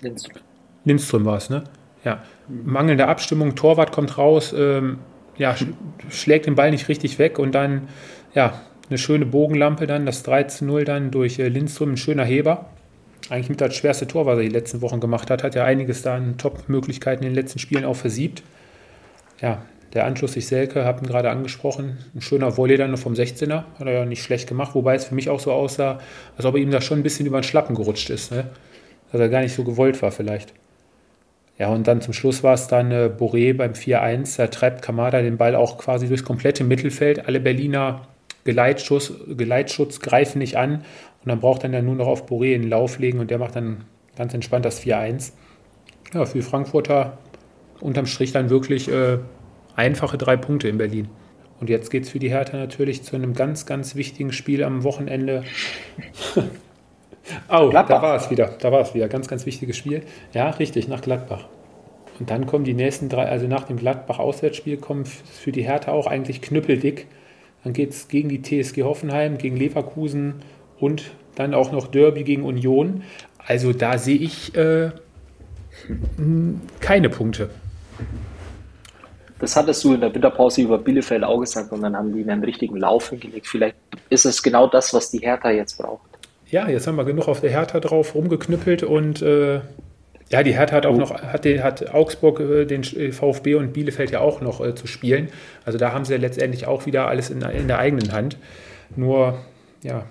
Lindström. Lindström war es, ne? Ja. Mangelnde Abstimmung, Torwart kommt raus, ähm, ja, sch schlägt den Ball nicht richtig weg und dann, ja, eine schöne Bogenlampe dann, das 3-0 dann durch äh, Lindström, ein schöner Heber eigentlich mit das schwerste Tor, was er die letzten Wochen gemacht hat, hat ja einiges da an Top-Möglichkeiten in den letzten Spielen auch versiebt. Ja, der Anschluss sich Selke, habe ihn gerade angesprochen, ein schöner Volley dann noch vom 16er, hat er ja nicht schlecht gemacht, wobei es für mich auch so aussah, als ob er ihm da schon ein bisschen über den Schlappen gerutscht ist, ne? dass er gar nicht so gewollt war vielleicht. Ja, und dann zum Schluss war es dann äh, Boré beim 4-1, da treibt Kamada den Ball auch quasi durchs komplette Mittelfeld, alle Berliner Geleitschutz, Geleitschutz greifen nicht an und dann braucht er ja nur noch auf Boré in den Lauf legen und der macht dann ganz entspannt das 4-1. Ja, für Frankfurter unterm Strich dann wirklich äh, einfache drei Punkte in Berlin. Und jetzt geht es für die Hertha natürlich zu einem ganz, ganz wichtigen Spiel am Wochenende. (laughs) oh, Gladbach. da war es wieder. Da war es wieder. Ganz, ganz wichtiges Spiel. Ja, richtig, nach Gladbach. Und dann kommen die nächsten drei, also nach dem Gladbach-Auswärtsspiel kommen für die Hertha auch eigentlich knüppeldick. Dann geht es gegen die TSG Hoffenheim, gegen Leverkusen und dann auch noch Derby gegen Union. Also da sehe ich äh, keine Punkte. Das hattest du in der Winterpause über Bielefeld auch gesagt und dann haben die einen richtigen Lauf hingelegt. Vielleicht ist es genau das, was die Hertha jetzt braucht. Ja, jetzt haben wir genug auf der Hertha drauf rumgeknüppelt und äh, ja, die Hertha hat auch oh. noch, hat, den, hat Augsburg äh, den VfB und Bielefeld ja auch noch äh, zu spielen. Also da haben sie letztendlich auch wieder alles in, in der eigenen Hand. Nur, ja,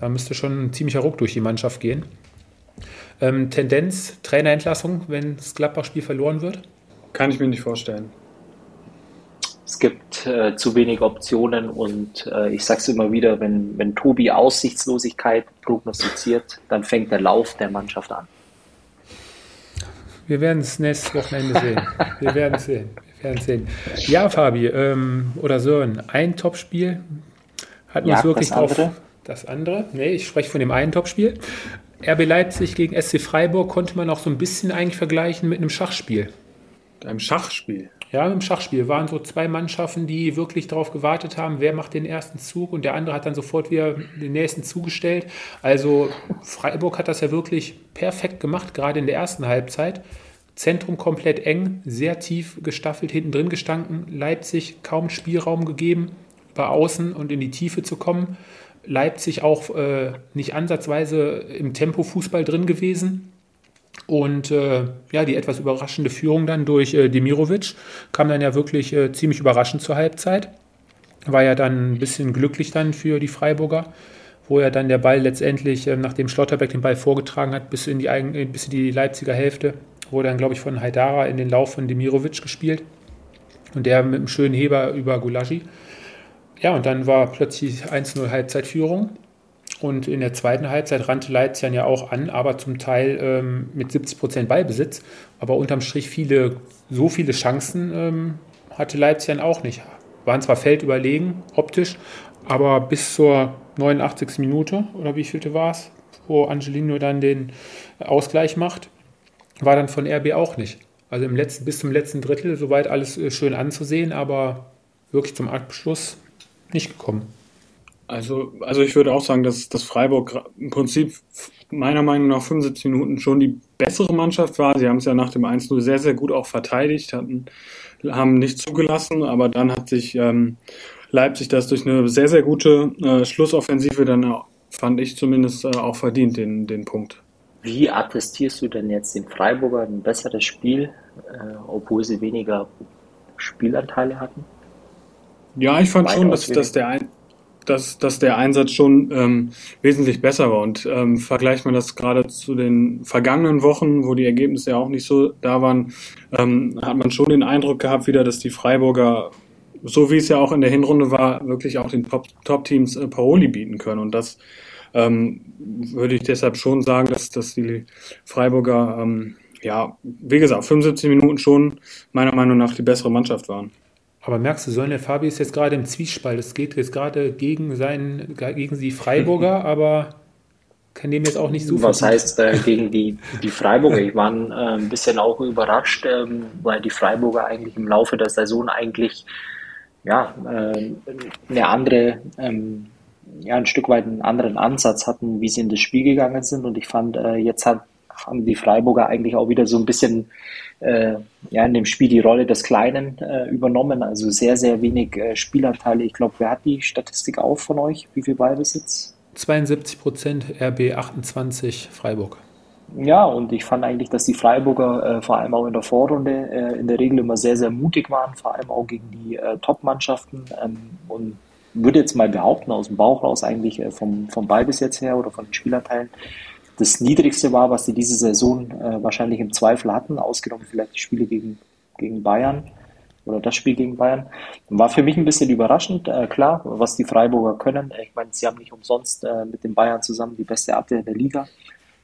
da müsste schon ein ziemlicher Ruck durch die Mannschaft gehen. Ähm, Tendenz, Trainerentlassung, wenn das Gladbach-Spiel verloren wird? Kann ich mir nicht vorstellen. Es gibt äh, zu wenig Optionen und äh, ich sage es immer wieder, wenn, wenn Tobi Aussichtslosigkeit prognostiziert, dann fängt der Lauf der Mannschaft an. Wir werden es nächstes Wochenende sehen. Wir werden es sehen. Wir werden sehen. Ja, Fabi ähm, oder Sören, ein Topspiel hat uns ja, wirklich drauf. Das andere? Nee, ich spreche von dem einen Topspiel. RB Leipzig gegen SC Freiburg konnte man auch so ein bisschen eigentlich vergleichen mit einem Schachspiel. Einem Schachspiel? Ja, im Schachspiel waren so zwei Mannschaften, die wirklich darauf gewartet haben, wer macht den ersten Zug und der andere hat dann sofort wieder den nächsten zugestellt. Also Freiburg hat das ja wirklich perfekt gemacht, gerade in der ersten Halbzeit. Zentrum komplett eng, sehr tief gestaffelt, hinten drin gestanden. Leipzig kaum Spielraum gegeben, über außen und in die Tiefe zu kommen. Leipzig auch äh, nicht ansatzweise im Tempo-Fußball drin gewesen. Und äh, ja, die etwas überraschende Führung dann durch äh, Demirovic kam dann ja wirklich äh, ziemlich überraschend zur Halbzeit. War ja dann ein bisschen glücklich dann für die Freiburger, wo ja dann der Ball letztendlich, äh, nachdem Schlotterbeck den Ball vorgetragen hat, bis in die, Eigen, äh, bis in die Leipziger Hälfte, wurde dann, glaube ich, von Haidara in den Lauf von Demirovic gespielt. Und der mit einem schönen Heber über Gulagi. Ja, und dann war plötzlich 1-0 Halbzeitführung. Und in der zweiten Halbzeit rannte Leipzig ja auch an, aber zum Teil ähm, mit 70 Prozent Ballbesitz. Aber unterm Strich viele, so viele Chancen ähm, hatte Leipzig auch nicht. Waren zwar feldüberlegen, optisch, aber bis zur 89. Minute, oder wie vielte war es, wo Angelino dann den Ausgleich macht, war dann von RB auch nicht. Also im letzten, bis zum letzten Drittel soweit alles äh, schön anzusehen, aber wirklich zum Abschluss nicht gekommen. Also, also ich würde auch sagen, dass, dass Freiburg im Prinzip meiner Meinung nach 75 Minuten schon die bessere Mannschaft war. Sie haben es ja nach dem 1-0 sehr, sehr gut auch verteidigt, hatten, haben nicht zugelassen, aber dann hat sich ähm, Leipzig das durch eine sehr, sehr gute äh, Schlussoffensive dann, fand ich zumindest, äh, auch verdient, den, den Punkt. Wie attestierst du denn jetzt den Freiburger ein besseres Spiel, äh, obwohl sie weniger Spielanteile hatten? Ja, ich fand schon, dass, dass, der ein, dass, dass der Einsatz schon ähm, wesentlich besser war. Und ähm, vergleicht man das gerade zu den vergangenen Wochen, wo die Ergebnisse ja auch nicht so da waren, ähm, hat man schon den Eindruck gehabt wieder, dass die Freiburger, so wie es ja auch in der Hinrunde war, wirklich auch den Top-Teams äh, Paroli bieten können. Und das ähm, würde ich deshalb schon sagen, dass, dass die Freiburger, ähm, ja, wie gesagt, 75 Minuten schon meiner Meinung nach die bessere Mannschaft waren. Aber merkst du, so der Fabi ist jetzt gerade im Zwiespalt. Es geht jetzt gerade gegen seinen, gegen die Freiburger, (laughs) aber kann dem jetzt auch nicht so Was heißt äh, gegen die, die Freiburger? Ich war äh, ein bisschen auch überrascht, ähm, weil die Freiburger eigentlich im Laufe der Saison eigentlich ja, äh, eine andere ähm, ja, ein Stück weit einen anderen Ansatz hatten, wie sie in das Spiel gegangen sind. Und ich fand, äh, jetzt hat, haben die Freiburger eigentlich auch wieder so ein bisschen äh, ja, in dem Spiel die Rolle des Kleinen äh, übernommen. Also sehr, sehr wenig äh, Spielanteile. Ich glaube, wer hat die Statistik auf von euch? Wie viel Ballbesitz? 72 Prozent, RB 28 Freiburg. Ja, und ich fand eigentlich, dass die Freiburger äh, vor allem auch in der Vorrunde äh, in der Regel immer sehr, sehr mutig waren, vor allem auch gegen die äh, Top-Mannschaften. Ähm, und würde jetzt mal behaupten, aus dem Bauch raus eigentlich äh, vom, vom Ball bis jetzt her oder von den Spielerteilen, das niedrigste war, was sie diese Saison äh, wahrscheinlich im Zweifel hatten, ausgenommen vielleicht die Spiele gegen, gegen Bayern oder das Spiel gegen Bayern. War für mich ein bisschen überraschend, äh, klar, was die Freiburger können. Ich meine, sie haben nicht umsonst äh, mit den Bayern zusammen die beste Abwehr der Liga.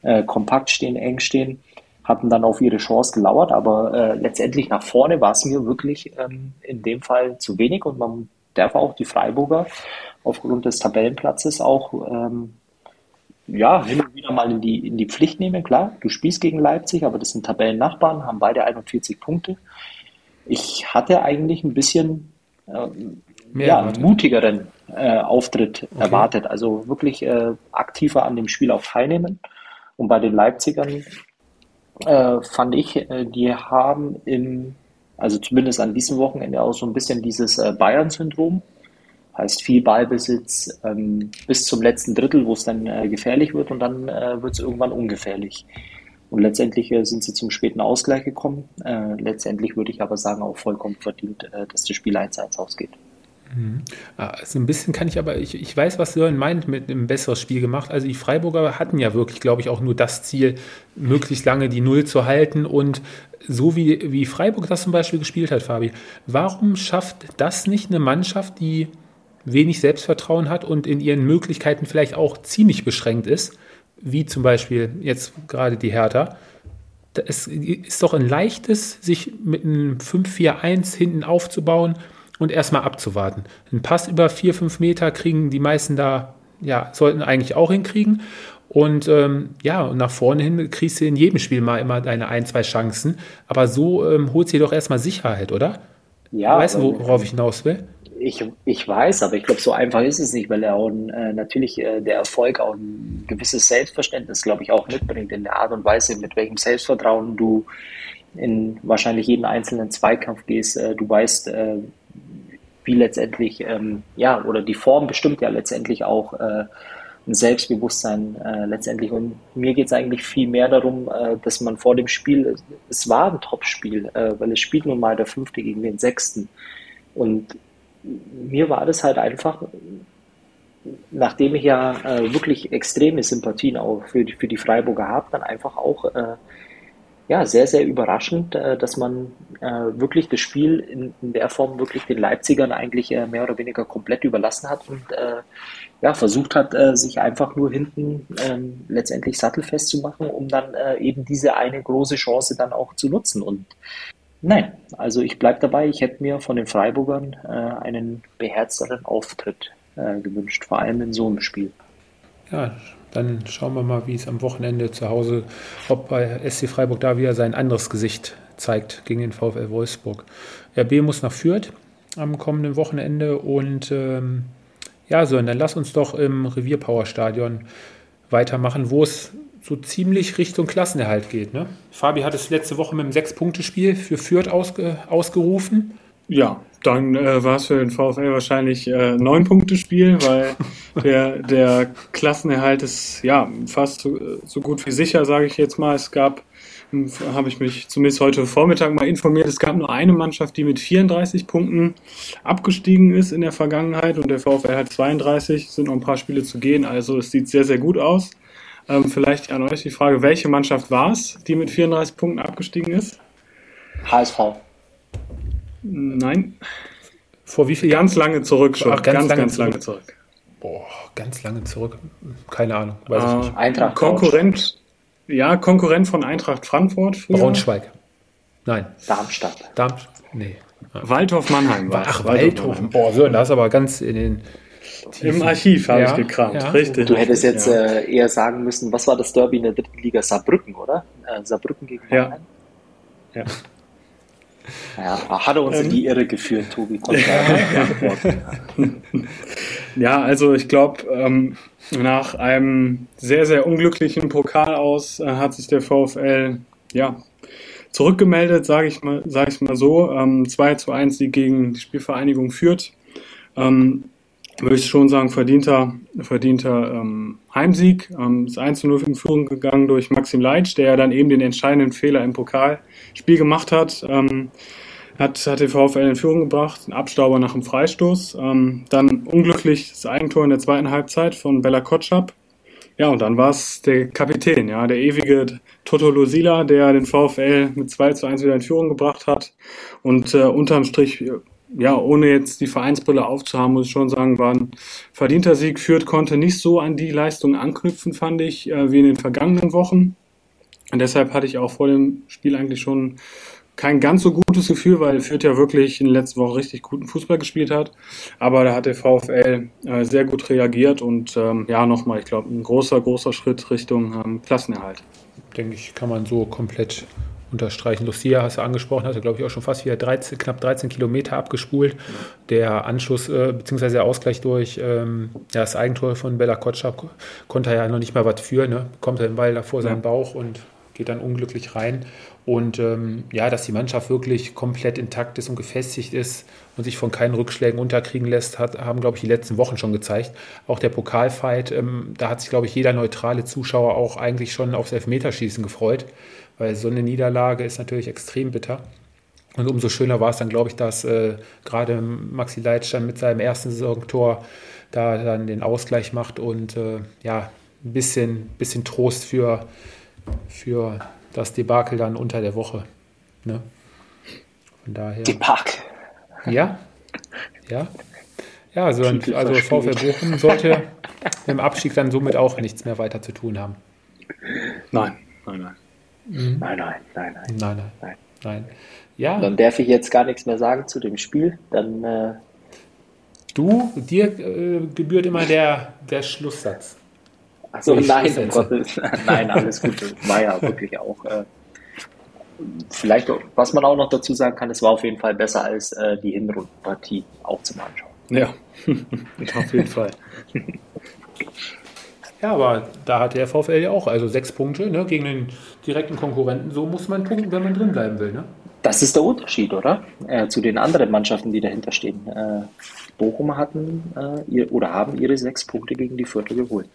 Äh, kompakt stehen, eng stehen, hatten dann auf ihre Chance gelauert, aber äh, letztendlich nach vorne war es mir wirklich ähm, in dem Fall zu wenig und man darf auch die Freiburger aufgrund des Tabellenplatzes auch ähm, ja, hin und wieder mal in die, in die Pflicht nehmen. Klar, du spielst gegen Leipzig, aber das sind Tabellennachbarn, haben beide 41 Punkte. Ich hatte eigentlich ein bisschen äh, ja, mutigeren äh, Auftritt okay. erwartet. Also wirklich äh, aktiver an dem Spiel auch teilnehmen. Und bei den Leipzigern äh, fand ich, äh, die haben im also zumindest an diesem Wochenende auch so ein bisschen dieses äh, Bayern-Syndrom. Heißt viel Ballbesitz ähm, bis zum letzten Drittel, wo es dann äh, gefährlich wird und dann äh, wird es irgendwann ungefährlich. Und letztendlich äh, sind sie zum späten Ausgleich gekommen. Äh, letztendlich würde ich aber sagen, auch vollkommen verdient, äh, dass das Spiel 1-1 ausgeht. Mhm. Also ein bisschen kann ich aber, ich, ich weiß, was Sören meint mit einem besseres Spiel gemacht. Also die Freiburger hatten ja wirklich, glaube ich, auch nur das Ziel, möglichst lange die Null zu halten. Und so wie, wie Freiburg das zum Beispiel gespielt hat, Fabi, warum schafft das nicht eine Mannschaft, die wenig Selbstvertrauen hat und in ihren Möglichkeiten vielleicht auch ziemlich beschränkt ist, wie zum Beispiel jetzt gerade die Hertha? Es ist doch ein leichtes, sich mit einem 5-4-1 hinten aufzubauen und erstmal abzuwarten. Ein Pass über vier, fünf Meter kriegen die meisten da, ja, sollten eigentlich auch hinkriegen. Und ähm, ja, und nach vorne hin kriegst du in jedem Spiel mal immer deine ein, zwei Chancen. Aber so ähm, holst du dir doch erstmal Sicherheit, oder? Ja. Weißt du, worauf ich hinaus will? Ich, ich weiß, aber ich glaube, so einfach ist es nicht, weil er auch äh, natürlich äh, der Erfolg auch ein gewisses Selbstverständnis, glaube ich, auch mitbringt in der Art und Weise, mit welchem Selbstvertrauen du in wahrscheinlich jeden einzelnen Zweikampf gehst. Äh, du weißt, äh, wie letztendlich, ähm, ja, oder die Form bestimmt ja letztendlich auch äh, ein Selbstbewusstsein äh, letztendlich. Und mir geht es eigentlich viel mehr darum, dass man vor dem Spiel, es war ein Top-Spiel, weil es spielt nun mal der Fünfte gegen den Sechsten. Und mir war das halt einfach, nachdem ich ja äh, wirklich extreme Sympathien auch für die, für die Freiburger habe, dann einfach auch äh, ja, sehr, sehr überraschend, äh, dass man äh, wirklich das Spiel in, in, der Form wirklich den Leipzigern eigentlich äh, mehr oder weniger komplett überlassen hat und ja, versucht hat, sich einfach nur hinten ähm, letztendlich sattelfest zu machen, um dann eben diese eine große Chance dann auch zu nutzen. Und Nein, also ich bleibe dabei. Ich hätte mir von den Freiburgern äh, einen beherzteren Auftritt äh, gewünscht, vor allem in so einem Spiel. Ja, dann schauen wir mal, wie es am Wochenende zu Hause, ob bei SC Freiburg da wieder sein anderes Gesicht zeigt gegen den VfL Wolfsburg. RB muss nach Fürth am kommenden Wochenende und ähm, ja, so, und dann lass uns doch im Revierpower-Stadion weitermachen, wo es so ziemlich Richtung Klassenerhalt geht. Ne? Fabi hat es letzte Woche mit einem Sechs-Punkte-Spiel für Fürth ausge, ausgerufen. Ja, dann äh, war es für den VfL wahrscheinlich äh, neun Punkte Spiel, weil (laughs) der, der Klassenerhalt ist ja fast so, so gut wie sicher, sage ich jetzt mal. Es gab, habe ich mich zumindest heute Vormittag mal informiert, es gab nur eine Mannschaft, die mit 34 Punkten abgestiegen ist in der Vergangenheit und der VfL hat 32, sind noch ein paar Spiele zu gehen, also es sieht sehr, sehr gut aus. Ähm, vielleicht an euch die Frage, welche Mannschaft war es, die mit 34 Punkten abgestiegen ist? HSV. Nein. Vor wie viel Jahren? Ganz lange zurück schon. Ach, ganz, ganz, lange, ganz zurück. lange zurück. Boah, ganz lange zurück. Keine Ahnung, weiß ich nicht. Eintracht Konkurrent, ja, Konkurrent von Eintracht Frankfurt. Früher. Braunschweig. Nein. Darmstadt. Darmstadt. Nee. Waldhof Mannheim war. Ach, Waldhof. Boah, so, das ist aber ganz in den. Im Archiv habe Ja, ich gekramt, ja. richtig. Du hättest jetzt Ja. äh, eher sagen müssen, was war das Derby in der dritten Liga? Saarbrücken, oder? Äh, Saarbrücken gegen Ja. Mannheim? Ja. Ja, hat er uns in Ähm. die Irre geführt, Tobi. Konnte beantworten. (laughs) Ja, also ich glaube, ähm, nach einem sehr, sehr unglücklichen Pokal aus äh, hat sich der VfL ja, zurückgemeldet, sage ich mal, sage ich mal so. Ähm, 2 zu 1 Sieg gegen die Spielvereinigung führt. Ähm, würde ich schon sagen, verdienter, verdienter ähm, Heimsieg. Ähm, ist 1 zu 0 in Führung gegangen durch Maxim Leitsch, der ja dann eben den entscheidenden Fehler im Pokalspiel gemacht hat. Ähm, hat, hat den VfL in Führung gebracht, ein Abstauber nach dem Freistoß. Ähm, dann unglücklich das Eigentor in der zweiten Halbzeit von Bella Kotschap. Ja, und dann war es der Kapitän, ja, der ewige Toto Losila, der den VfL mit 2 zu 1 wieder in Führung gebracht hat. Und äh, unterm Strich, ja, ohne jetzt die Vereinsbrille aufzuhaben, muss ich schon sagen, war ein verdienter Sieg. Fürth konnte nicht so an die Leistung anknüpfen, fand ich, äh, wie in den vergangenen Wochen. Und deshalb hatte ich auch vor dem Spiel eigentlich schon kein ganz so gutes Gefühl, weil Fürth ja wirklich in der letzten Woche richtig guten Fußball gespielt hat. Aber da hat der VfL äh, sehr gut reagiert und ähm, ja, nochmal, ich glaube, ein großer, großer Schritt Richtung ähm, Klassenerhalt. Denke ich, kann man so komplett unterstreichen. Lucia hast du angesprochen, hatte glaube ich auch schon fast wieder 13, knapp 13 Kilometer abgespult. Der Anschluss äh, bzw. der Ausgleich durch ähm, ja, das Eigentor von Bella Kotschap konnte er ja noch nicht mal was für. Ne? Kommt er den Ball da vor Ja. seinen Bauch und geht dann unglücklich rein. Und ähm, ja, dass die Mannschaft wirklich komplett intakt ist und gefestigt ist und sich von keinen Rückschlägen unterkriegen lässt, hat, haben, glaube ich, die letzten Wochen schon gezeigt. Auch der Pokalfight, ähm, da hat sich, glaube ich, jeder neutrale Zuschauer auch eigentlich schon aufs Elfmeterschießen gefreut, weil so eine Niederlage ist natürlich extrem bitter. Und umso schöner war es dann, glaube ich, dass äh, gerade Maxi Leitsch dann mit seinem ersten Saisontor da dann den Ausgleich macht und äh, ja, ein bisschen, bisschen Trost für, für das Debakel dann unter der Woche. Ne? Von daher. Die Park. Ja, ja. Ja, also, Titel also. VfL Bochum sollte mit dem Abstieg dann somit auch nichts mehr weiter zu tun haben. Nein, nein, nein. Nein, nein, nein, nein. Nein, nein, Nein. nein. Ja, Dann darf ich jetzt gar nichts mehr sagen zu dem Spiel. Dann äh, du, dir äh, gebührt immer der, der Schlusssatz. Also Die nein, um. Gottes, (laughs) nein, alles gut. Das war ja wirklich auch. Äh, vielleicht, was man auch noch dazu sagen kann, es war auf jeden Fall besser als äh, die Hinrundenpartie auch zum Anschauen. Ja, (laughs) auf jeden Fall. (laughs) Ja, aber da hat der VfL ja auch, also sechs Punkte ne, gegen den direkten Konkurrenten. So muss man punkten, wenn man drin bleiben will. Ne? Das ist der Unterschied, oder? Äh, zu den anderen Mannschaften, die dahinter stehen. Äh, Bochum hatten äh, ihr, oder haben ihre sechs Punkte gegen die Vierte geholt.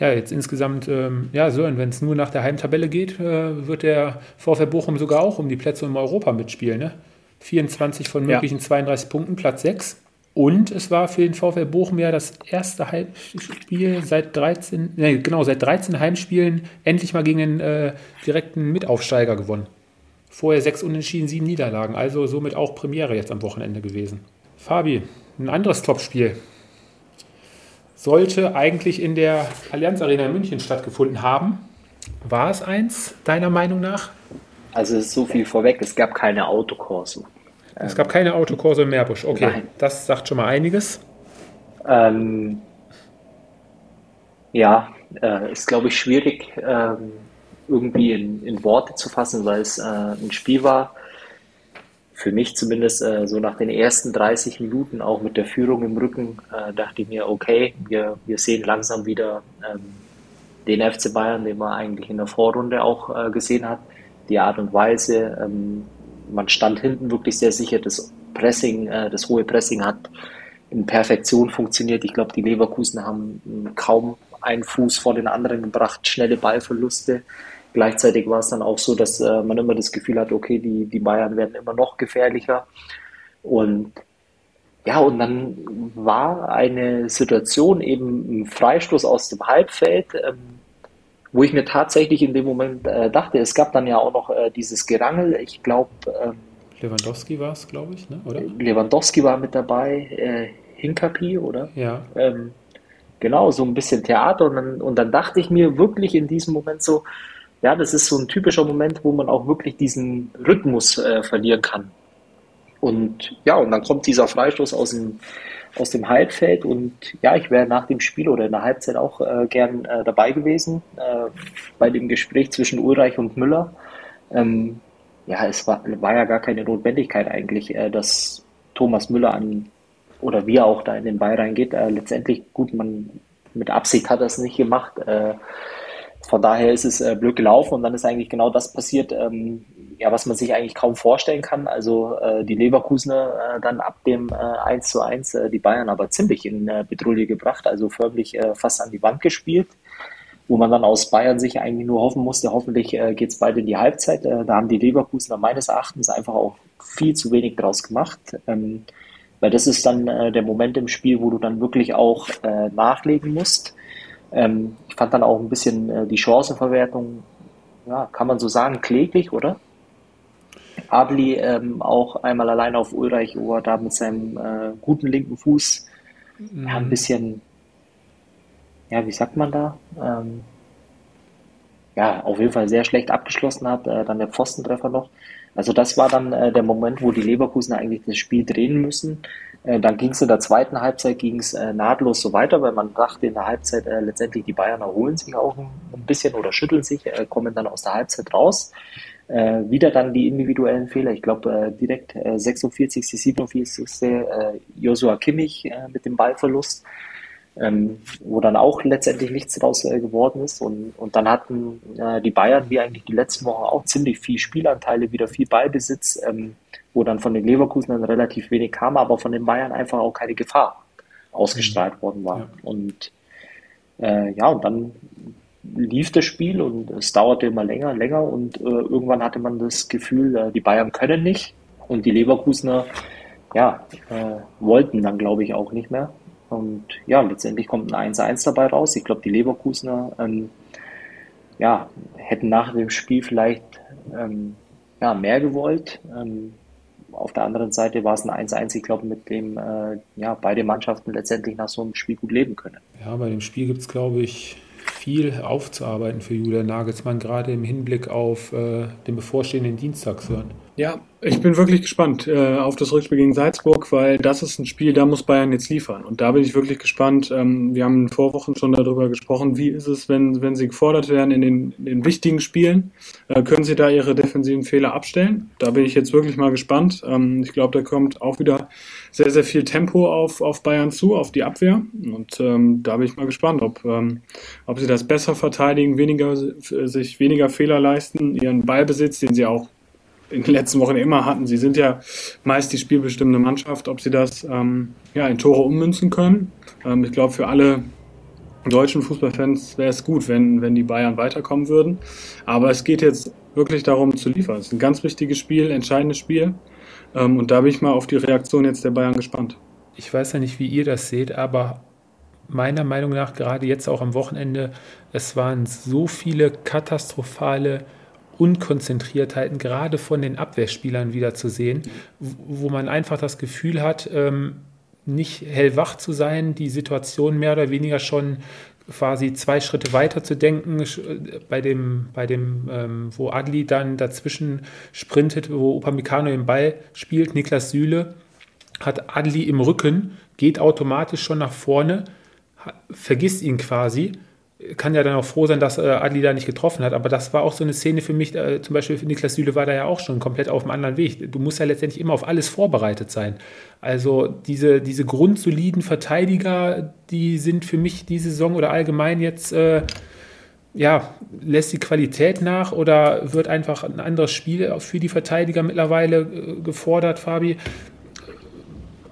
Ja, jetzt insgesamt, ähm, ja, so, und wenn es nur nach der Heimtabelle geht, äh, wird der VfL Bochum sogar auch um die Plätze im Europa mitspielen. Ne? 24 von Ja. möglichen 32 Punkten, Platz 6. Und es war für den VfL Bochum ja das erste Heimspiel seit 13, nee, genau, seit 13 Heimspielen endlich mal gegen den äh, direkten Mitaufsteiger gewonnen. Vorher sechs Unentschieden, sieben Niederlagen, also somit auch Premiere jetzt am Wochenende gewesen. Fabi, ein anderes Topspiel sollte eigentlich in der Allianz Arena in München stattgefunden haben. War es eins, deiner Meinung nach? Also es ist so viel vorweg, es gab keine Autokurse. Es gab keine Autokurse in Meerbusch. Okay, Nein. das sagt schon mal einiges. Ähm, ja, äh, ist glaube ich schwierig ähm, irgendwie in, in, Worte zu fassen, weil es äh, ein Spiel war, für mich zumindest äh, so nach den ersten 30 Minuten, auch mit der Führung im Rücken, äh, dachte ich mir, okay, wir, wir sehen langsam wieder ähm, den FC Bayern, den man eigentlich in der Vorrunde auch äh, gesehen hat. Die Art und Weise, ähm, man stand hinten wirklich sehr sicher, das Pressing, äh, das hohe Pressing hat in Perfektion funktioniert. Ich glaube, die Leverkusen haben ähm, kaum einen Fuß vor den anderen gebracht, schnelle Ballverluste. Gleichzeitig war es dann auch so, dass äh, man immer das Gefühl hat, okay, die, die Bayern werden immer noch gefährlicher. Und ja, und dann war eine Situation eben ein Freistoß aus dem Halbfeld, ähm, wo ich mir tatsächlich in dem Moment äh, dachte, es gab dann ja auch noch äh, dieses Gerangel. Ich glaube, ähm, Lewandowski war es, glaube ich, ne? oder? Lewandowski war mit dabei, äh, Hinkapi, oder? Ja. Ähm, genau, so ein bisschen Theater. Und dann, und dann dachte ich mir wirklich in diesem Moment so, ja, das ist so ein typischer Moment, wo man auch wirklich diesen Rhythmus äh, verlieren kann. Und ja, und dann kommt dieser Freistoß aus dem, aus dem Halbfeld und ja, ich wäre nach dem Spiel oder in der Halbzeit auch äh, gern äh, dabei gewesen äh, bei dem Gespräch zwischen Ulreich und Müller. Ähm, ja, es war, war ja gar keine Notwendigkeit eigentlich, äh, dass Thomas Müller an oder wie auch da in den Ball reingeht. Äh, letztendlich, gut, man mit Absicht hat er nicht gemacht. Äh, von daher ist es blöd gelaufen und dann ist eigentlich genau das passiert, ähm, ja, was man sich eigentlich kaum vorstellen kann. Also äh, die Leverkusener äh, dann ab dem äh, 1 zu 1 äh, die Bayern aber ziemlich in äh, Petrouille gebracht, also förmlich äh, fast an die Wand gespielt, wo man dann aus Bayern sich eigentlich nur hoffen musste, hoffentlich äh, geht es bald in die Halbzeit. Äh, da haben die Leverkusener meines Erachtens einfach auch viel zu wenig draus gemacht. Ähm, weil das ist dann äh, der Moment im Spiel, wo du dann wirklich auch nachlegen musst. Ähm, ich fand dann auch ein bisschen die Chancenverwertung, ja, kann man so sagen, kläglich, oder? Adli ähm, auch einmal allein auf Ulreich, wo er da mit seinem äh, guten linken Fuß mhm. ja, ein bisschen, ja, wie sagt man da? Ähm, ja, auf jeden Fall sehr schlecht abgeschlossen hat. Äh, dann der Pfostentreffer noch. Also das war dann äh, der Moment, wo die Leverkusen eigentlich das Spiel drehen müssen. Äh, dann ging es in der zweiten Halbzeit ging's, äh, nahtlos so weiter, weil man dachte in der Halbzeit äh, letztendlich die Bayern erholen sich auch ein, ein bisschen oder schütteln sich, äh, kommen dann aus der Halbzeit raus. Äh, wieder dann die individuellen Fehler. Ich glaube äh, direkt 46., 47. Äh, Joshua Kimmich mit dem Ballverlust ähm, wo dann auch letztendlich nichts daraus äh, geworden ist. Und, und dann hatten äh, die Bayern, wie eigentlich die letzten Wochen auch, ziemlich viel Spielanteile, wieder viel Ballbesitz, ähm, wo dann von den Leverkusen dann relativ wenig kam, aber von den Bayern einfach auch keine Gefahr ausgestrahlt mhm. worden war. Ja. Und äh, ja, und dann lief das Spiel und es dauerte immer länger, länger und äh, irgendwann hatte man das Gefühl, äh, die Bayern können nicht und die Leverkusener ja, äh, wollten dann, glaube ich, auch nicht mehr. Und ja, letztendlich kommt ein 1-1 dabei raus. Ich glaube, die Leverkusener ähm, ja, hätten nach dem Spiel vielleicht ähm, ja, mehr gewollt. Ähm, auf der anderen Seite war es ein 1-1, ich glaube, mit dem äh, ja, beide Mannschaften letztendlich nach so einem Spiel gut leben können. Ja, bei dem Spiel gibt es, glaube ich, viel aufzuarbeiten für Julian Nagelsmann, gerade im Hinblick auf äh, den bevorstehenden Dienstagshören. Ja, ich bin wirklich gespannt äh, auf das Rückspiel gegen Salzburg, weil das ist ein Spiel, da muss Bayern jetzt liefern. Und da bin ich wirklich gespannt. Ähm, wir haben in Vorwochen schon darüber gesprochen, wie ist es, wenn, wenn sie gefordert werden in den, in den wichtigen Spielen? Äh, können sie da ihre defensiven Fehler abstellen? Da bin ich jetzt wirklich mal gespannt. Ähm, ich glaube, da kommt auch wieder sehr, sehr viel Tempo auf, auf Bayern zu, auf die Abwehr. Und ähm, da bin ich mal gespannt, ob, ähm, ob sie das besser verteidigen, weniger, sich weniger Fehler leisten, ihren Ballbesitz, den sie auch in den letzten Wochen immer hatten. Sie sind ja meist die spielbestimmende Mannschaft, ob sie das ähm, ja, in Tore ummünzen können. Ähm, ich glaube, für alle deutschen Fußballfans wäre es gut, wenn, wenn die Bayern weiterkommen würden. Aber es geht jetzt wirklich darum zu liefern. Es ist ein ganz wichtiges Spiel, entscheidendes Spiel. Ähm, und da bin ich mal auf die Reaktion jetzt der Bayern gespannt. Ich weiß ja nicht, wie ihr das seht, aber meiner Meinung nach, gerade jetzt auch am Wochenende, es waren so viele katastrophale Unkonzentriertheiten gerade von den Abwehrspielern wieder zu sehen, wo man einfach das Gefühl hat, ähm, nicht hellwach zu sein, die Situation mehr oder weniger schon quasi zwei Schritte weiter zu denken, bei dem, bei dem ähm, wo Adli dann dazwischen sprintet, wo Upamecano den Ball spielt, Niklas Süle hat Adli im Rücken, geht automatisch schon nach vorne, vergisst ihn quasi kann ja dann auch froh sein, dass äh, Adli da nicht getroffen hat. Aber das war auch so eine Szene für mich, äh, zum Beispiel für Niklas Süle war da ja auch schon komplett auf einem anderen Weg. Du musst ja letztendlich immer auf alles vorbereitet sein. Also diese, diese grundsoliden Verteidiger, die sind für mich diese Saison oder allgemein jetzt, äh, ja, lässt die Qualität nach oder wird einfach ein anderes Spiel für die Verteidiger mittlerweile äh, gefordert, Fabi?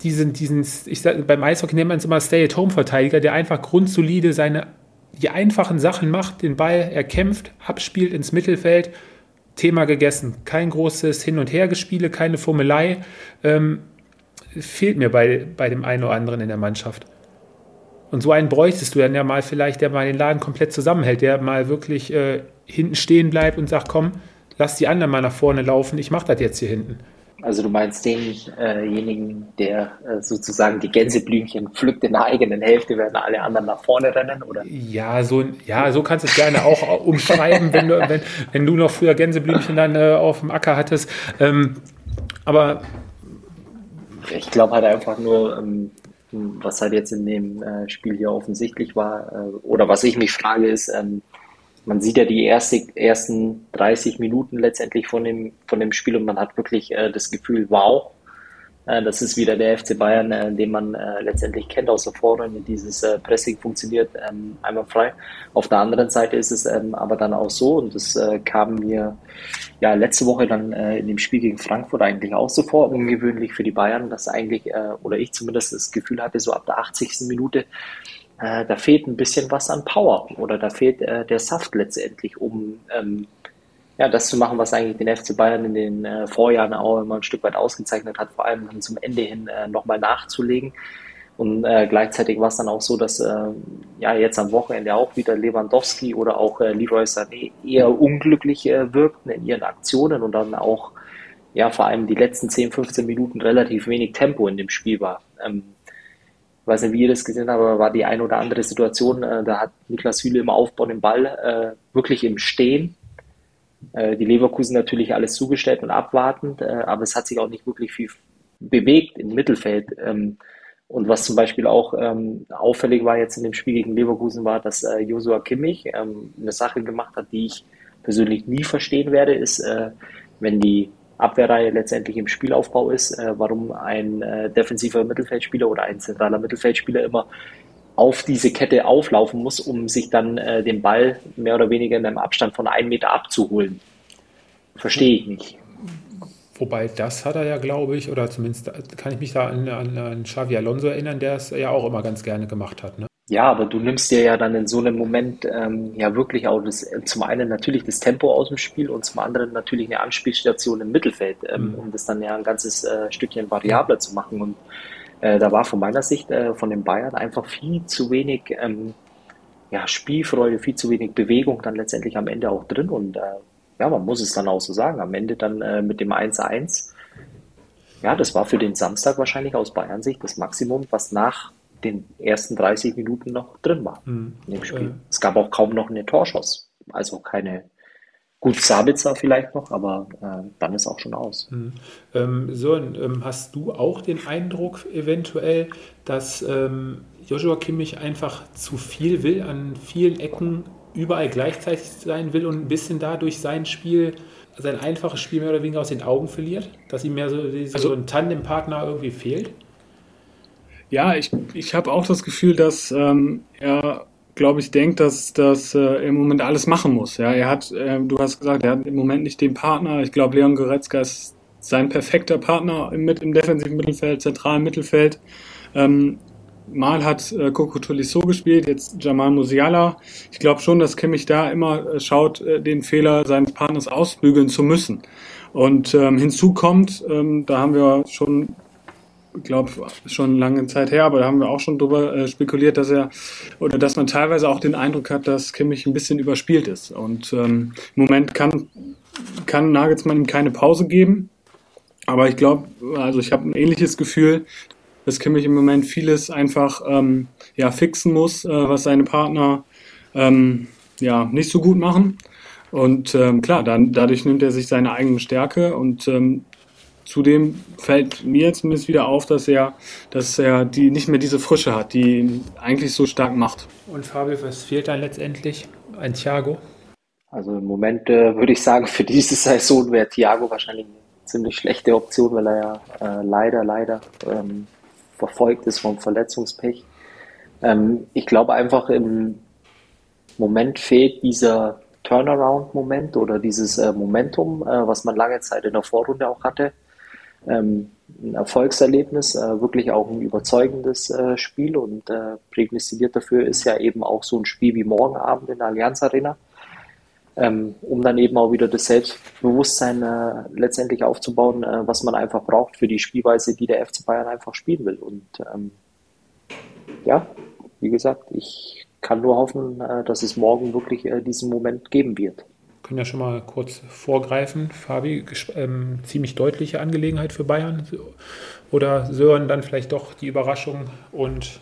diesen, diesen ich sag, beim Eishockey nennt man es immer Stay-at-Home-Verteidiger, der einfach grundsolide seine die einfachen Sachen macht, den Ball erkämpft, abspielt ins Mittelfeld, Thema gegessen. Kein großes Hin- und Hergespiele, keine Fummelei. Ähm, fehlt mir bei, bei dem einen oder anderen in der Mannschaft. Und so einen bräuchtest du dann ja mal vielleicht, der mal den Laden komplett zusammenhält, der mal wirklich äh, hinten stehen bleibt und sagt, komm, lass die anderen mal nach vorne laufen, ich mach das jetzt hier hinten. Also du meinst denjenigen, der äh, sozusagen die Gänseblümchen pflückt in der eigenen Hälfte, während alle anderen nach vorne rennen, oder? Ja, so, ja, so kannst du es gerne auch (laughs) umschreiben, wenn du, wenn, wenn du noch früher Gänseblümchen dann äh, auf dem Acker hattest. Ähm, aber ich glaube halt einfach nur, ähm, was halt jetzt in dem äh, Spiel hier offensichtlich war, äh, oder was ich mich frage, ist, ähm, man sieht ja die erste, ersten 30 Minuten letztendlich von dem, von dem Spiel und man hat wirklich äh, das Gefühl, wow, äh, das ist wieder der FC Bayern, äh, den man äh, letztendlich kennt aus der Vorrunde. Dieses äh, Pressing funktioniert ähm, einmal frei. Auf der anderen Seite ist es ähm, aber dann auch so und das äh, kam mir ja letzte Woche dann in dem Spiel gegen Frankfurt eigentlich auch so vor, ungewöhnlich für die Bayern, dass eigentlich, oder ich zumindest das Gefühl hatte, so ab der 80. Minute, äh, da fehlt ein bisschen was an Power oder da fehlt äh, der Saft letztendlich, um ähm, ja, das zu machen, was eigentlich den FC Bayern in den äh, Vorjahren auch immer ein Stück weit ausgezeichnet hat, vor allem dann zum Ende hin äh, nochmal nachzulegen. Und äh, gleichzeitig war es dann auch so, dass äh, ja jetzt am Wochenende auch wieder Lewandowski oder auch äh, Leroy Sané eher unglücklich äh, wirkten in ihren Aktionen und dann auch ja vor allem die letzten 10, 15 Minuten relativ wenig Tempo in dem Spiel war. Ähm, weiß nicht, wie ihr das gesehen habt, aber war die eine oder andere Situation, äh, da hat Niklas Süle im Aufbau den Ball äh, wirklich im Stehen. Äh, die Leverkusen natürlich alles zugestellt und abwartend, äh, aber es hat sich auch nicht wirklich viel bewegt im Mittelfeld. Ähm, und was zum Beispiel auch ähm, auffällig war jetzt in dem Spiel gegen Leverkusen war, dass äh, Joshua Kimmich ähm, eine Sache gemacht hat, die ich persönlich nie verstehen werde, ist, äh, wenn die Abwehrreihe letztendlich im Spielaufbau ist, äh, warum ein äh, defensiver Mittelfeldspieler oder ein zentraler Mittelfeldspieler immer auf diese Kette auflaufen muss, um sich dann äh, den Ball mehr oder weniger in einem Abstand von einem Meter abzuholen. Verstehe ich nicht. Wobei das hat er ja, glaube ich, oder zumindest kann ich mich da an, an, an Xavi Alonso erinnern, der es ja auch immer ganz gerne gemacht hat. Ne? Ja, aber du nimmst dir ja dann in so einem Moment ähm, ja wirklich auch das, zum einen natürlich das Tempo aus dem Spiel und zum anderen natürlich eine Anspielstation im Mittelfeld, ähm, mhm. um das dann ja ein ganzes äh, Stückchen variabler zu machen. Und äh, da war von meiner Sicht äh, von den Bayern einfach viel zu wenig ähm, ja, Spielfreude, viel zu wenig Bewegung dann letztendlich am Ende auch drin. Und äh, ja, man muss es dann auch so sagen, am Ende dann äh, mit dem 1-1, ja, das war für den Samstag wahrscheinlich aus Bayern Sicht das Maximum, was nach den ersten 30 Minuten noch drin war mhm. in dem Spiel. Äh. Es gab auch kaum noch eine Torschuss. Also keine, gut Sabitzer vielleicht noch, aber äh, dann ist auch schon aus. Mhm. Ähm, so, ähm, hast du auch den Eindruck eventuell, dass ähm, Joshua Kimmich einfach zu viel will, an vielen Ecken überall gleichzeitig sein will und ein bisschen dadurch sein Spiel, sein einfaches Spiel mehr oder weniger aus den Augen verliert? Dass ihm mehr so, so also, ein Tandempartner irgendwie fehlt? Ja, ich, ich habe auch das Gefühl, dass ähm, er, glaube ich, denkt, dass das äh, im Moment alles machen muss. Ja, er hat, äh, du hast gesagt, er hat im Moment nicht den Partner. Ich glaube, Leon Goretzka ist sein perfekter Partner im, im defensiven Mittelfeld, zentralen Mittelfeld. Ähm, Mal hat äh, Coco Tolisso gespielt, jetzt Jamal Musiala. Ich glaube schon, dass Kimmich da immer äh, schaut, äh, den Fehler seines Partners ausbügeln zu müssen. Und ähm, hinzu kommt, ähm, da haben wir schon glaube, schon lange Zeit her, aber da haben wir auch schon drüber äh, spekuliert, dass er oder dass man teilweise auch den Eindruck hat, dass Kimmich ein bisschen überspielt ist. Und ähm, im Moment kann, kann Nagelsmann ihm keine Pause geben. Aber ich glaube, also ich habe ein ähnliches Gefühl, dass Kimmich im Moment vieles einfach ähm, ja, fixen muss, äh, was seine Partner ähm, ja, nicht so gut machen. Und ähm, klar, dann, dadurch nimmt er sich seine eigene Stärke und ähm, zudem fällt mir zumindest wieder auf, dass er, dass er die nicht mehr diese Frische hat, die ihn eigentlich so stark macht. Und Fabio, was fehlt dann letztendlich? Ein Thiago? Also im Moment äh, würde ich sagen, für diese Saison wäre Thiago wahrscheinlich eine ziemlich schlechte Option, weil er ja äh, leider, leider ähm, verfolgt ist vom Verletzungspech. Ähm, ich glaube einfach im Moment fehlt dieser Turnaround-Moment oder dieses äh, Momentum, äh, was man lange Zeit in der Vorrunde auch hatte. Ähm, ein Erfolgserlebnis, äh, wirklich auch ein überzeugendes äh, Spiel und äh, prädestiniert dafür ist ja eben auch so ein Spiel wie morgen Abend in der Allianz Arena, ähm, um dann eben auch wieder das Selbstbewusstsein äh, letztendlich aufzubauen, was man einfach braucht für die Spielweise, die der FC Bayern einfach spielen will. Und ähm, ja, wie gesagt, ich kann nur hoffen, äh, dass es morgen wirklich äh, diesen Moment geben wird. Können ja schon mal kurz vorgreifen. Fabi, ähm, ziemlich deutliche Angelegenheit für Bayern. Oder Sören dann vielleicht doch die Überraschung und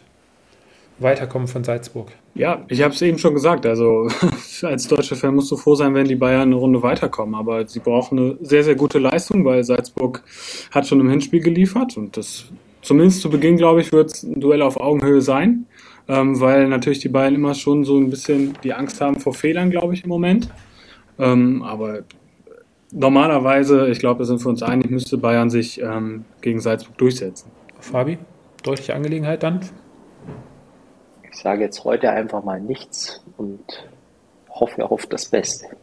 Weiterkommen von Salzburg. Ja, ich habe es eben schon gesagt. Also (laughs) als deutscher Fan musst du froh sein, wenn die Bayern eine Runde weiterkommen. Aber sie brauchen eine sehr, sehr gute Leistung, weil Salzburg hat schon im Hinspiel geliefert. Und das zumindest zu Beginn, glaube ich, wird es ein Duell auf Augenhöhe sein ähm, weil natürlich die Bayern immer schon so ein bisschen die Angst haben vor Fehlern, glaube ich, im Moment. Ähm, aber normalerweise, ich glaube, da sind wir uns einig, müsste Bayern sich ähm, gegen Salzburg durchsetzen. Fabi, deutliche Angelegenheit dann? Ich sage jetzt heute einfach mal nichts und hoffe auf das Beste. (laughs)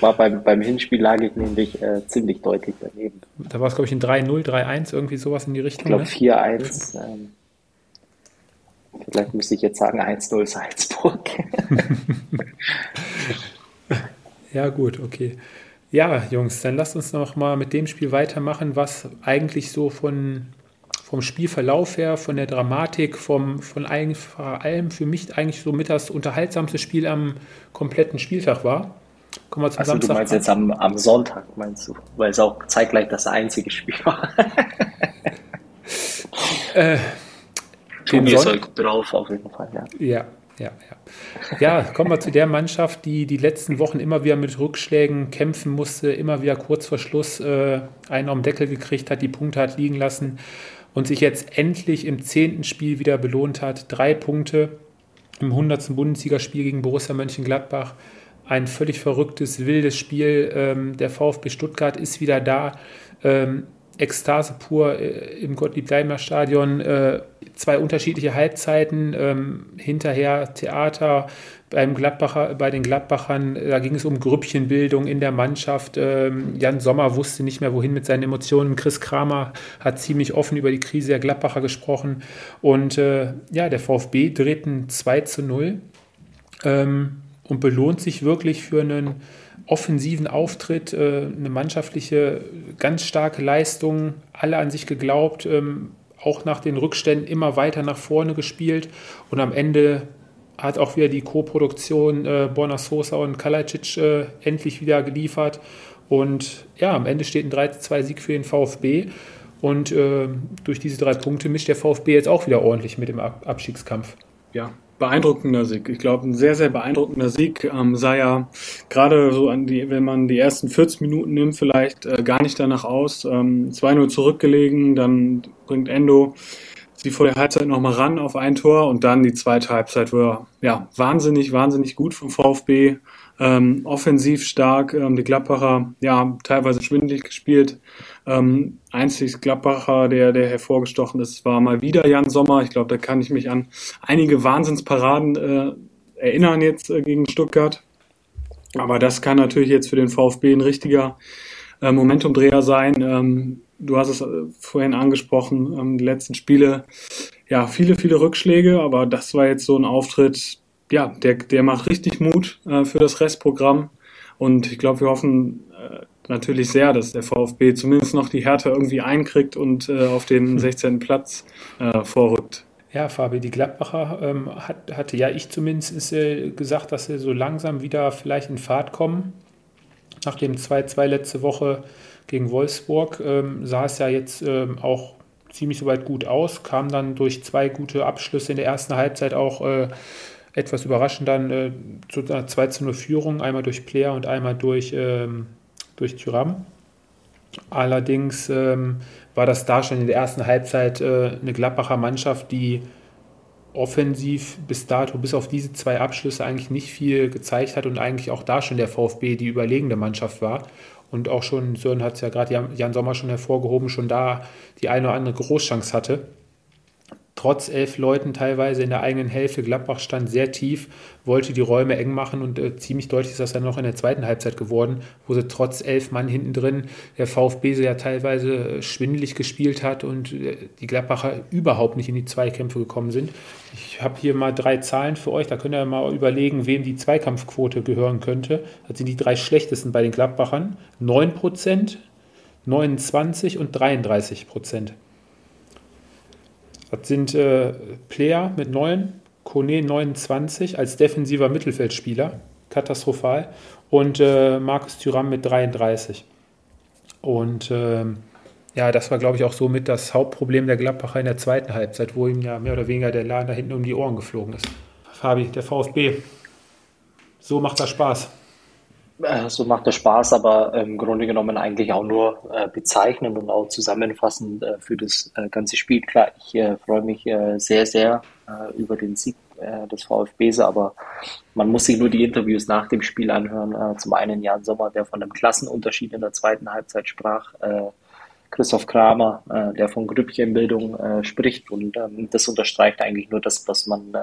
war beim, beim Hinspiel lag ich nämlich äh, ziemlich deutlich daneben. Da war es, glaube ich, ein 3-0, 3-1, irgendwie sowas in die Richtung. Ich glaube ne? 4-1. Ähm, Vielleicht müsste ich jetzt sagen 1-0 Salzburg. (laughs) ja, gut, okay. Ja, Jungs, dann lasst uns noch mal mit dem Spiel weitermachen, was eigentlich so von, vom Spielverlauf her, von der Dramatik, vom, von allem für mich eigentlich so mit das unterhaltsamste Spiel am kompletten Spieltag war. Kommen wir zum also Samstag. Du meinst jetzt am, am Sonntag, meinst du? Weil es auch zeitgleich das einzige Spiel war. äh, Tobi ist halt drauf auf jeden Fall, ja. Ja, ja, ja. Ja, kommen wir zu der Mannschaft, die die letzten Wochen immer wieder mit Rückschlägen kämpfen musste, immer wieder kurz vor Schluss äh, einen am Deckel gekriegt hat, die Punkte hat liegen lassen und sich jetzt endlich im zehnten Spiel wieder belohnt hat. Drei Punkte im 100. Bundesligaspiel gegen Borussia Mönchengladbach. Ein völlig verrücktes, wildes Spiel. Ähm, der VfB Stuttgart ist wieder da. Ähm, Ekstase pur äh, im Gottlieb-Daimler-Stadion. Äh, zwei unterschiedliche Halbzeiten, ähm, hinterher Theater beim Gladbacher, bei den Gladbachern. Da ging es um Grüppchenbildung in der Mannschaft. Ähm, Jan Sommer wusste nicht mehr, wohin mit seinen Emotionen. Chris Kramer hat ziemlich offen über die Krise der Gladbacher gesprochen. Und äh, ja, der VfB dreht ein 2 zu 0 ähm, und belohnt sich wirklich für einen offensiven Auftritt, äh, eine mannschaftliche, ganz starke Leistung, alle an sich geglaubt, ähm, auch nach den Rückständen immer weiter nach vorne gespielt. Und am Ende hat auch wieder die Co-Produktion äh, Borna Sosa und Kalajdzic äh, endlich wieder geliefert. Und ja, am Ende steht ein 3-2-Sieg für den VfB. Und äh, durch diese drei Punkte mischt der VfB jetzt auch wieder ordentlich mit dem Ab Abstiegskampf. Ja, beeindruckender Sieg. Ich glaube, ein sehr, sehr beeindruckender Sieg. Ähm, sah ja gerade so an die, wenn man die ersten 40 Minuten nimmt, vielleicht äh, gar nicht danach aus. Ähm, 2-0 zurückgelegen, dann bringt Endo sie vor der Halbzeit nochmal ran auf ein Tor und dann die zweite Halbzeit war ja wahnsinnig, wahnsinnig gut vom VfB. Ähm, offensiv stark, ähm, die Gladbacher ja teilweise schwindelig gespielt. Ähm, einzig Gladbacher, der, der hervorgestochen ist, war mal wieder Jan Sommer. Ich glaube, da kann ich mich an einige Wahnsinnsparaden äh, erinnern jetzt äh, gegen Stuttgart. Aber das kann natürlich jetzt für den VfB ein richtiger äh, Momentumdreher sein. Ähm, du hast es äh, vorhin angesprochen, ähm, die letzten Spiele, ja, viele, viele Rückschläge, aber das war jetzt so ein Auftritt, ja, der, der macht richtig Mut äh, für das Restprogramm. Und ich glaube, wir hoffen äh, natürlich sehr, dass der VfB zumindest noch die Härte irgendwie einkriegt und äh, auf den 16. Platz äh, vorrückt. Ja, Fabi, die Gladbacher ähm, hat, hatte ja ich zumindest äh, gesagt, dass sie so langsam wieder vielleicht in Fahrt kommen. Nach dem 2-2 letzte Woche gegen Wolfsburg ähm, sah es ja jetzt ähm, auch ziemlich soweit gut aus, kam dann durch zwei gute Abschlüsse in der ersten Halbzeit auch äh, etwas überraschend dann äh, zu einer 2 zu 0 Führung, einmal durch Player und einmal durch, ähm, durch Tyram. Allerdings ähm, war das da schon in der ersten Halbzeit äh, eine Gladbacher Mannschaft, die offensiv bis dato, bis auf diese zwei Abschlüsse, eigentlich nicht viel gezeigt hat und eigentlich auch da schon der VfB die überlegende Mannschaft war. Und auch schon, Sören hat es ja gerade Jan Sommer schon hervorgehoben, schon da die eine oder andere Großchance hatte trotz elf Leuten teilweise in der eigenen Hälfte. Gladbach stand sehr tief, wollte die Räume eng machen und äh, ziemlich deutlich ist das dann noch in der zweiten Halbzeit geworden, wo sie trotz elf Mann hinten drin der VfB sie ja teilweise äh, schwindelig gespielt hat und äh, die Gladbacher überhaupt nicht in die Zweikämpfe gekommen sind. Ich habe hier mal drei Zahlen für euch, da könnt ihr mal überlegen, wem die Zweikampfquote gehören könnte. Das sind die drei schlechtesten bei den Gladbachern. 9% 29% und 33 Prozent. Das sind äh, Player mit 9, Kone 29 als defensiver Mittelfeldspieler, katastrophal, und äh, Markus Thüram mit 33. Und äh, ja, das war, glaube ich, auch so mit das Hauptproblem der Gladbacher in der zweiten Halbzeit, wo ihm ja mehr oder weniger der Laden da hinten um die Ohren geflogen ist. Fabi, der VfB, so macht das Spaß. Äh, so macht es Spaß, aber im Grunde genommen eigentlich auch nur äh, bezeichnend und auch zusammenfassend äh, für das äh, ganze Spiel. Klar, ich äh, freue mich äh, sehr, sehr über den Sieg des VfBs, aber man muss sich nur die Interviews nach dem Spiel anhören. zum einen Jan Sommer, der von einem Klassenunterschied in der zweiten Halbzeit sprach. Christoph Kramer, der von Grüppchenbildung spricht und ähm, das unterstreicht eigentlich nur das, was man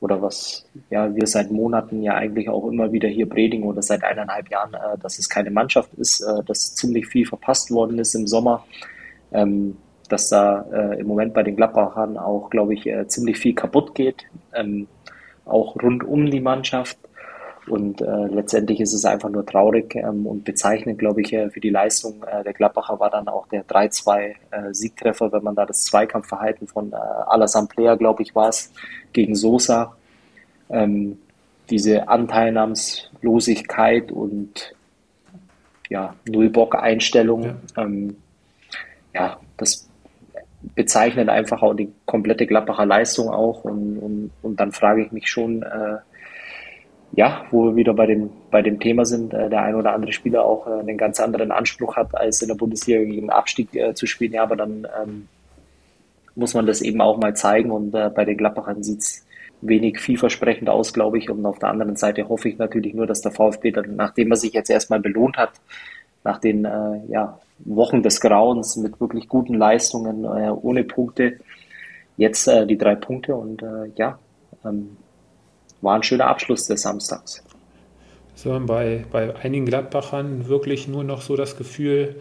oder was ja wir seit Monaten ja eigentlich auch immer wieder hier predigen oder seit eineinhalb Jahren, äh, dass es keine Mannschaft ist, äh, dass ziemlich viel verpasst worden ist im Sommer, ähm, dass da äh, im Moment bei den Gladbachern auch, glaube ich, äh, ziemlich viel kaputt geht, ähm, auch rund um die Mannschaft. Und äh, letztendlich ist es einfach nur traurig ähm, und bezeichnend, glaube ich, äh, für die Leistung äh, der Gladbacher war dann auch der 3-2 äh, Siegtreffer, wenn man da das Zweikampfverhalten von äh, Alassane Player, glaube ich, war es, gegen Sosa. Ähm, diese Anteilnahmslosigkeit und ja, Null-Bock-Einstellung, ja. Ähm, ja, das bezeichnet einfach auch die komplette Gladbacher Leistung auch und, und, und dann frage ich mich schon, äh, ja, wo wir wieder bei dem, bei dem Thema sind, äh, der ein oder andere Spieler auch äh, einen ganz anderen Anspruch hat, als in der Bundesliga gegen den Abstieg äh, zu spielen. Ja, aber dann ähm, muss man das eben auch mal zeigen und äh, bei den Gladbachern sieht es wenig vielversprechend aus, glaube ich. Und auf der anderen Seite hoffe ich natürlich nur, dass der VfB dann, nachdem er sich jetzt erstmal belohnt hat, nach den äh, ja, Wochen des Grauens mit wirklich guten Leistungen, äh, ohne Punkte, jetzt äh, die drei Punkte und äh, ja, ähm, war ein schöner Abschluss des Samstags. So, bei, bei einigen Gladbachern wirklich nur noch so das Gefühl,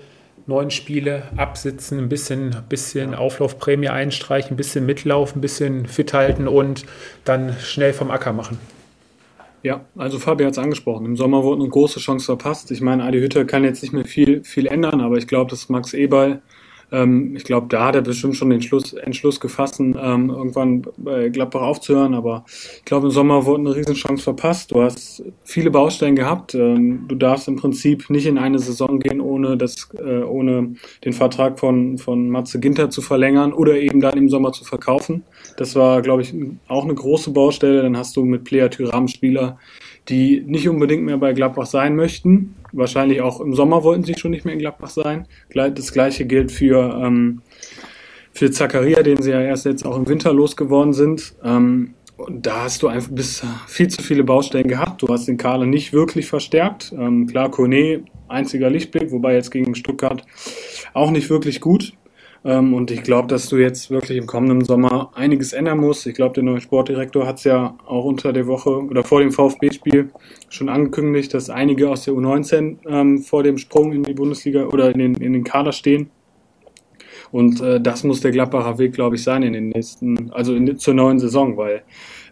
neun Spiele absitzen, ein bisschen, bisschen Auflaufprämie einstreichen, ein bisschen mitlaufen, ein bisschen fit halten und dann schnell vom Acker machen. Ja, also Fabi hat es angesprochen. Im Sommer wurde eine große Chance verpasst. Ich meine, Adi Hütter kann jetzt nicht mehr viel, viel ändern, aber ich glaube, dass Max Eberl ähm, ich glaube, da hat er bestimmt schon den Schluss, Entschluss gefasst, ähm, irgendwann bei Gladbach aufzuhören. Aber ich glaube, im Sommer wurde eine Riesenchance verpasst. Du hast viele Baustellen gehabt. Ähm, du darfst im Prinzip nicht in eine Saison gehen, ohne das, äh, ohne den Vertrag von, von Matze Ginter zu verlängern oder eben dann im Sommer zu verkaufen. Das war, glaube ich, auch eine große Baustelle. Dann hast du mit Player Tyram Spieler, die nicht unbedingt mehr bei Gladbach sein möchten. Wahrscheinlich auch im Sommer wollten sie schon nicht mehr in Gladbach sein. Das gleiche gilt für, ähm, für Zakaria, den sie ja erst jetzt auch im Winter losgeworden sind. Ähm, und da hast du einfach bis viel zu viele Baustellen gehabt. Du hast den Kader nicht wirklich verstärkt. Ähm, klar, Kone, einziger Lichtblick, wobei jetzt gegen Stuttgart auch nicht wirklich gut. Ähm, und ich glaube, dass du jetzt wirklich im kommenden Sommer einiges ändern musst. Ich glaube, der neue Sportdirektor hat es ja auch unter der Woche oder vor dem VfB-Spiel schon angekündigt, dass einige aus der U19 ähm, vor dem Sprung in die Bundesliga oder in den, in den Kader stehen. Und äh, das muss der Gladbacher Weg, glaube ich, sein in den nächsten, also in, zur neuen Saison, weil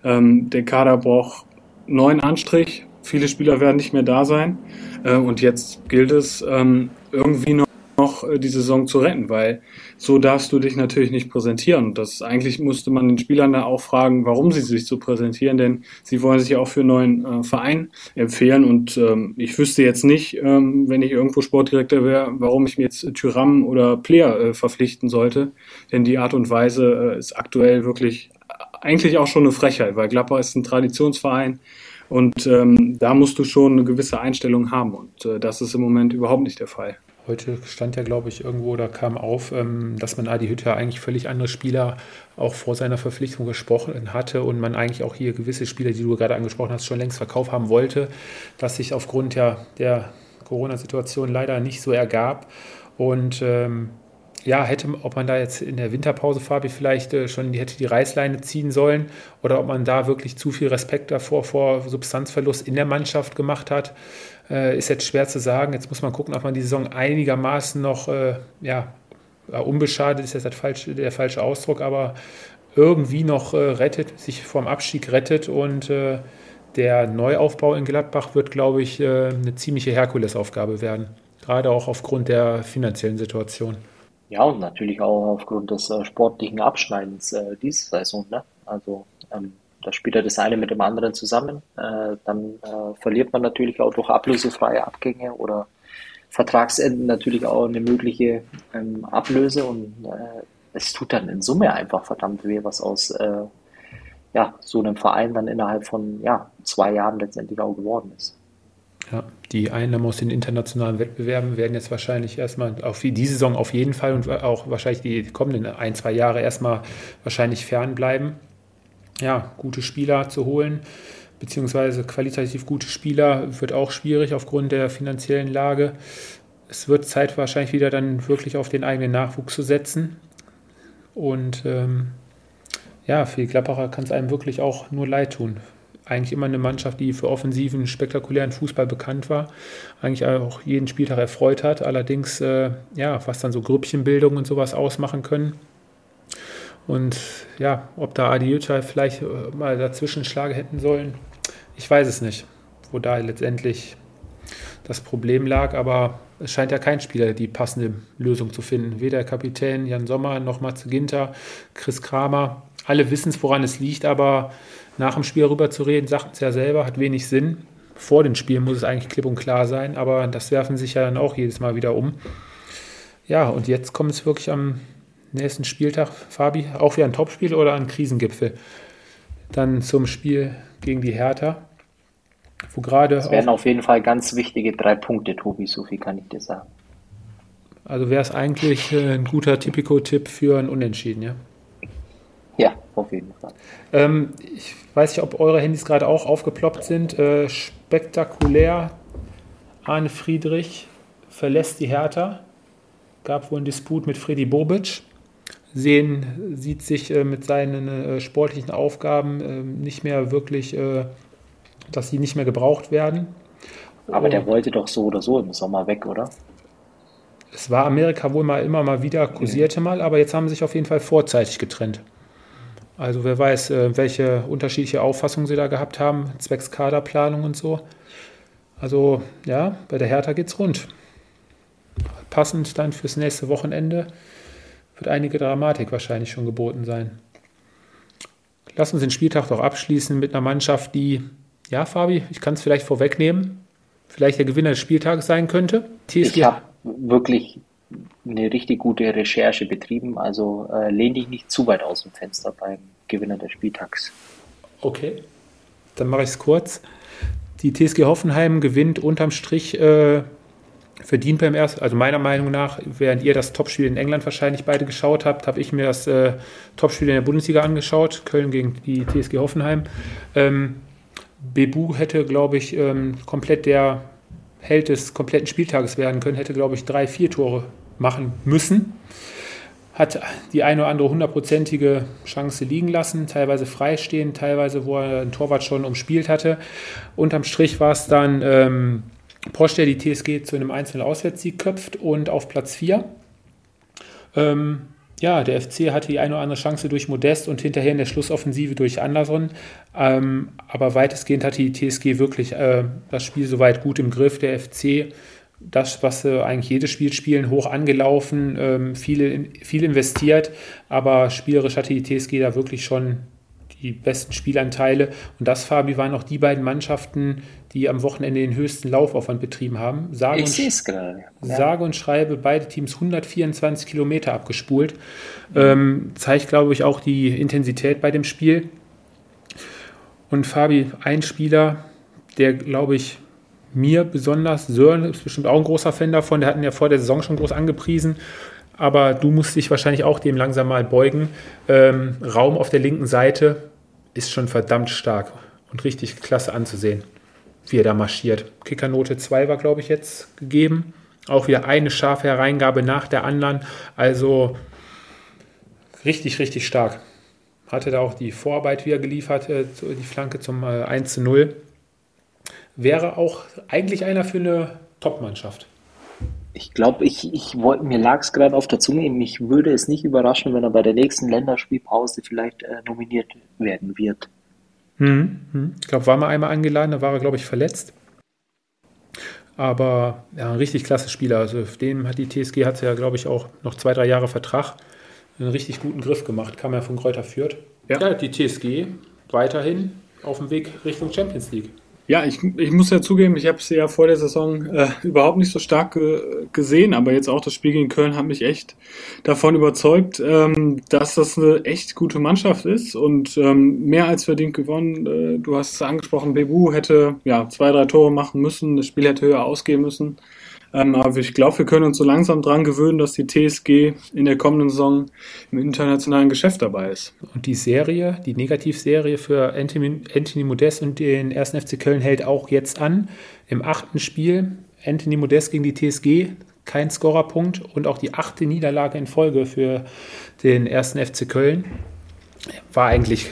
ähm, der Kader braucht neuen Anstrich. Viele Spieler werden nicht mehr da sein. Äh, und jetzt gilt es, ähm, irgendwie noch noch äh, die Saison zu retten, weil so darfst du dich natürlich nicht präsentieren. Das eigentlich musste man den Spielern da auch fragen, warum sie sich so präsentieren, denn sie wollen sich auch für einen neuen äh, Verein empfehlen und ähm, ich wüsste jetzt nicht, ähm, wenn ich irgendwo Sportdirektor wäre, warum ich mir jetzt Tyram oder Player äh, verpflichten sollte, denn die Art und Weise äh, ist aktuell wirklich eigentlich auch schon eine Frechheit, weil Gladbach ist ein Traditionsverein und ähm, da musst du schon eine gewisse Einstellung haben und äh, das ist im Moment überhaupt nicht der Fall. Heute stand ja, glaube ich, irgendwo oder kam auf, ähm, dass man Adi Hütter eigentlich völlig andere Spieler auch vor seiner Verpflichtung gesprochen hatte und man eigentlich auch hier gewisse Spieler, die du gerade angesprochen hast, schon längst verkauft haben wollte, dass sich aufgrund ja, der Corona-Situation leider nicht so ergab. Und ähm, ja, hätte, ob man da jetzt in der Winterpause, Fabi, vielleicht äh, schon die, hätte die Reißleine ziehen sollen oder ob man da wirklich zu viel Respekt davor vor Substanzverlust in der Mannschaft gemacht hat, äh, ist jetzt schwer zu sagen. Jetzt muss man gucken, ob man die Saison einigermaßen noch, äh, ja, unbeschadet ist jetzt der falsche, der falsche Ausdruck, aber irgendwie noch äh, rettet, sich vom Abstieg rettet und äh, der Neuaufbau in Gladbach wird, glaube ich, äh, eine ziemliche Herkulesaufgabe werden. Gerade auch aufgrund der finanziellen Situation. Ja, und natürlich auch aufgrund des äh, sportlichen Abschneidens äh, dieser Saison. Ne? Also ähm, da spielt ja das eine mit dem anderen zusammen. Äh, dann äh, verliert man natürlich auch durch ablösefreie Abgänge oder Vertragsenden natürlich auch eine mögliche ähm, Ablöse und äh, es tut dann in Summe einfach verdammt weh, was aus äh, ja, so einem Verein dann innerhalb von ja, zwei Jahren letztendlich auch geworden ist. Ja, die Einnahmen aus den internationalen Wettbewerben werden jetzt wahrscheinlich erstmal, für die Saison auf jeden Fall und auch wahrscheinlich die kommenden ein, zwei Jahre erstmal wahrscheinlich fernbleiben. Ja, gute Spieler zu holen, beziehungsweise qualitativ gute Spieler wird auch schwierig aufgrund der finanziellen Lage. Es wird Zeit wahrscheinlich wieder dann wirklich auf den eigenen Nachwuchs zu setzen. Und ähm, ja, für die Klapperer kann es einem wirklich auch nur leid tun eigentlich immer eine Mannschaft, die für offensiven, spektakulären Fußball bekannt war, eigentlich auch jeden Spieltag erfreut hat. Allerdings, äh, ja, was dann so Grüppchenbildung und sowas ausmachen können. Und ja, ob da Adi vielleicht äh, mal dazwischen Schlage hätten sollen, ich weiß es nicht, wo da letztendlich das Problem lag, aber es scheint ja kein Spieler die passende Lösung zu finden. Weder Kapitän Jan Sommer noch Matze Ginter, Chris Kramer. Alle wissen es, woran es liegt, aber nach dem Spiel darüber zu reden, sagt es ja selber, hat wenig Sinn. Vor den Spielen muss es eigentlich klipp und klar sein, aber das werfen sich ja dann auch jedes Mal wieder um. Ja, und jetzt kommt es wirklich am nächsten Spieltag, Fabi, auch wieder ein Topspiel oder ein Krisengipfel. Dann zum Spiel gegen die Hertha. Wo gerade. Das wären auf jeden Fall ganz wichtige drei Punkte, Tobi, so viel kann ich dir sagen. Also wäre es eigentlich äh, ein guter Typico-Tipp für ein Unentschieden, ja? Ja, auf jeden Fall. Ähm, ich weiß nicht, ob eure Handys gerade auch aufgeploppt sind. Äh, spektakulär. Arne Friedrich verlässt die Hertha. Gab wohl einen Disput mit Freddy Bobic. Sehen sieht sich äh, mit seinen äh, sportlichen Aufgaben äh, nicht mehr wirklich, dass sie nicht mehr gebraucht werden. Aber der wollte doch so oder so im Sommer weg, oder? Es war Amerika wohl mal immer mal wieder, kursierte mal, aber jetzt haben sie sich auf jeden Fall vorzeitig getrennt. Also wer weiß, welche unterschiedliche Auffassungen sie da gehabt haben, zwecks Kaderplanung und so. Also ja, bei der Hertha geht's rund. Passend dann fürs nächste Wochenende wird einige Dramatik wahrscheinlich schon geboten sein. Lass uns den Spieltag doch abschließen mit einer Mannschaft, die, ja, Fabi, ich kann es vielleicht vorwegnehmen, vielleicht der Gewinner des Spieltages sein könnte. TSG. Ich habe wirklich eine richtig gute Recherche betrieben. Also äh, lehn dich nicht zu weit aus dem Fenster beim Gewinner des Spieltags. Okay, dann mache ich es kurz. Die TSG Hoffenheim gewinnt unterm Strich äh, verdient beim ersten, also meiner Meinung nach, während ihr das Topspiel in England wahrscheinlich beide geschaut habt, habe ich mir das äh, Topspiel in der Bundesliga angeschaut, Köln gegen die TSG Hoffenheim. Ähm, Bebu hätte, glaube ich, ähm, komplett der Held des kompletten Spieltages werden können, hätte, glaube ich, drei, vier Tore machen müssen. Hat die eine oder andere hundertprozentige Chance liegen lassen, teilweise freistehen, teilweise, wo er einen Torwart schon umspielt hatte. Unterm Strich war es dann ähm, Porsche, der die TSG zu einem einzelnen Auswärtssieg köpft und auf Platz 4. Ähm, ja, der FC hatte die eine oder andere Chance durch Modest und hinterher in der Schlussoffensive durch Anderson. Ähm, aber weitestgehend hat die TSG wirklich äh, das Spiel soweit gut im Griff. Der FC das, was sie eigentlich jedes Spiel spielen, hoch angelaufen, ähm, viel, viel investiert, aber spielerisch hatte die TSG da wirklich schon die besten Spielanteile. Und das, Fabi, waren auch die beiden Mannschaften, die am Wochenende den höchsten Laufaufwand betrieben haben. Sage ich es gerade. Ja. Sage und schreibe, beide Teams 124 Kilometer abgespult. Ähm, zeigt, glaube ich, auch die Intensität bei dem Spiel. Und Fabi, ein Spieler, der, glaube ich, mir besonders, Sören ist bestimmt auch ein großer Fan davon, der hatten ja vor der Saison schon groß angepriesen, aber du musst dich wahrscheinlich auch dem langsam mal beugen. Ähm, Raum auf der linken Seite ist schon verdammt stark und richtig klasse anzusehen, wie er da marschiert. Kickernote 2 war, glaube ich, jetzt gegeben. Auch wieder eine scharfe Hereingabe nach der anderen. Also richtig, richtig stark. Hatte da auch die Vorarbeit wieder geliefert, äh, die Flanke zum äh, 1 zu 0 wäre auch eigentlich einer für eine Top-Mannschaft. Ich glaube, ich, ich mir lag es gerade auf der Zunge, mich würde es nicht überraschen, wenn er bei der nächsten Länderspielpause vielleicht äh, nominiert werden wird. Hm, hm. Ich glaube, war mal einmal eingeladen, da war er, glaube ich, verletzt. Aber ja, ein richtig klasse Spieler. Also auf dem hat die TSG hat ja, glaube ich, auch noch zwei, drei Jahre Vertrag. Einen richtig guten Griff gemacht, kam ja von Kräuter Fürth. Ja. ja, die TSG weiterhin auf dem Weg Richtung Champions League. Ja, ich, ich muss ja zugeben, ich habe sie ja vor der Saison äh, überhaupt nicht so stark ge gesehen, aber jetzt auch das Spiel gegen Köln hat mich echt davon überzeugt, ähm, dass das eine echt gute Mannschaft ist und ähm, mehr als verdient gewonnen. Äh, du hast es angesprochen, Bebu hätte ja zwei, drei Tore machen müssen, das Spiel hätte höher ausgehen müssen. Ähm, aber ich glaube, wir können uns so langsam dran gewöhnen, dass die TSG in der kommenden Saison im internationalen Geschäft dabei ist. Und die Serie, die Negativserie für Anthony, Anthony Modest und den ersten FC Köln hält auch jetzt an. Im achten Spiel Anthony Modest gegen die TSG, kein Scorerpunkt und auch die achte Niederlage in Folge für den ersten FC Köln. War eigentlich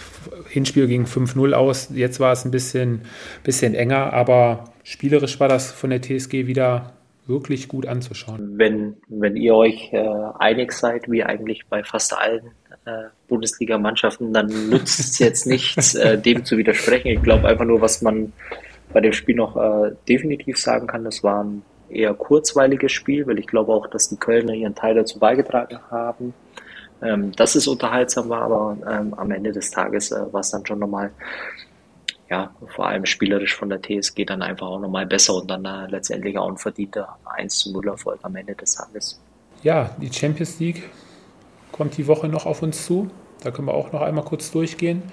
Hinspiel gegen 5-0 aus. Jetzt war es ein bisschen, bisschen enger, aber spielerisch war das von der TSG wieder wirklich gut anzuschauen. Wenn, wenn ihr euch äh, einig seid, wie eigentlich bei fast allen äh, Bundesliga-Mannschaften, dann nützt es jetzt (laughs) nichts, äh, dem zu widersprechen. Ich glaube einfach nur, was man bei dem Spiel noch äh, definitiv sagen kann, das war ein eher kurzweiliges Spiel, weil ich glaube auch, dass die Kölner ihren Teil dazu beigetragen haben, ähm, dass es unterhaltsam war, aber ähm, am Ende des Tages äh, war es dann schon nochmal ja, vor allem spielerisch von der TSG dann einfach auch nochmal besser und dann äh, letztendlich auch ein verdienter 1 zu 0 Erfolg am Ende des Tages. Ja, die Champions League kommt die Woche noch auf uns zu. Da können wir auch noch einmal kurz durchgehen.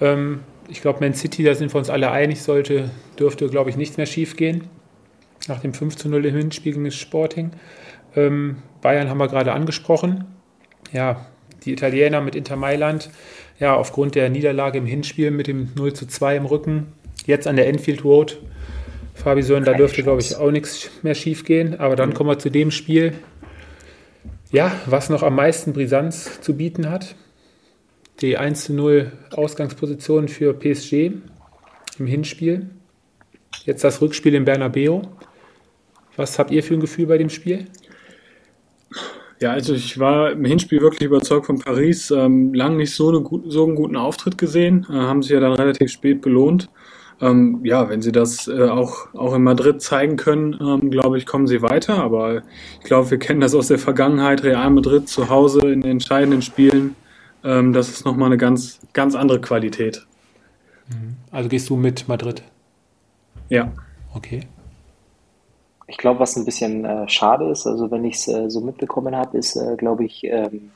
Ähm, ich glaube, Man City, da sind wir uns alle einig, sollte, dürfte, glaube ich, nichts mehr schief gehen. Nach dem 5 zu 0 im Hinspiel gegen Sporting. Ähm, Bayern haben wir gerade angesprochen. Ja, die Italiener mit Inter Mailand ja, aufgrund der Niederlage im Hinspiel mit dem 0 zu 2 im Rücken, jetzt an der Enfield Road, Fabi Sören, da dürfte, glaube ich, auch nichts mehr schief gehen. Aber dann kommen wir zu dem Spiel, ja, was noch am meisten Brisanz zu bieten hat. Die 1 zu 0 Ausgangsposition für PSG im Hinspiel. Jetzt das Rückspiel in Bernabeu. Was habt ihr für ein Gefühl bei dem Spiel? Ja, also ich war im Hinspiel wirklich überzeugt von Paris. Ähm, lang nicht so, eine, so einen guten Auftritt gesehen, äh, haben sie ja dann relativ spät belohnt. Ähm, ja, wenn sie das äh, auch, auch in Madrid zeigen können, ähm, glaube ich, kommen sie weiter. Aber ich glaube, wir kennen das aus der Vergangenheit. Real Madrid zu Hause in entscheidenden Spielen. Ähm, das ist nochmal eine ganz, ganz andere Qualität. Mhm. Also gehst du mit Madrid? Ja. Okay. Ich glaube, was ein bisschen äh, schade ist, also wenn ich es äh, so mitbekommen habe, ist, äh, glaube ich, ähm,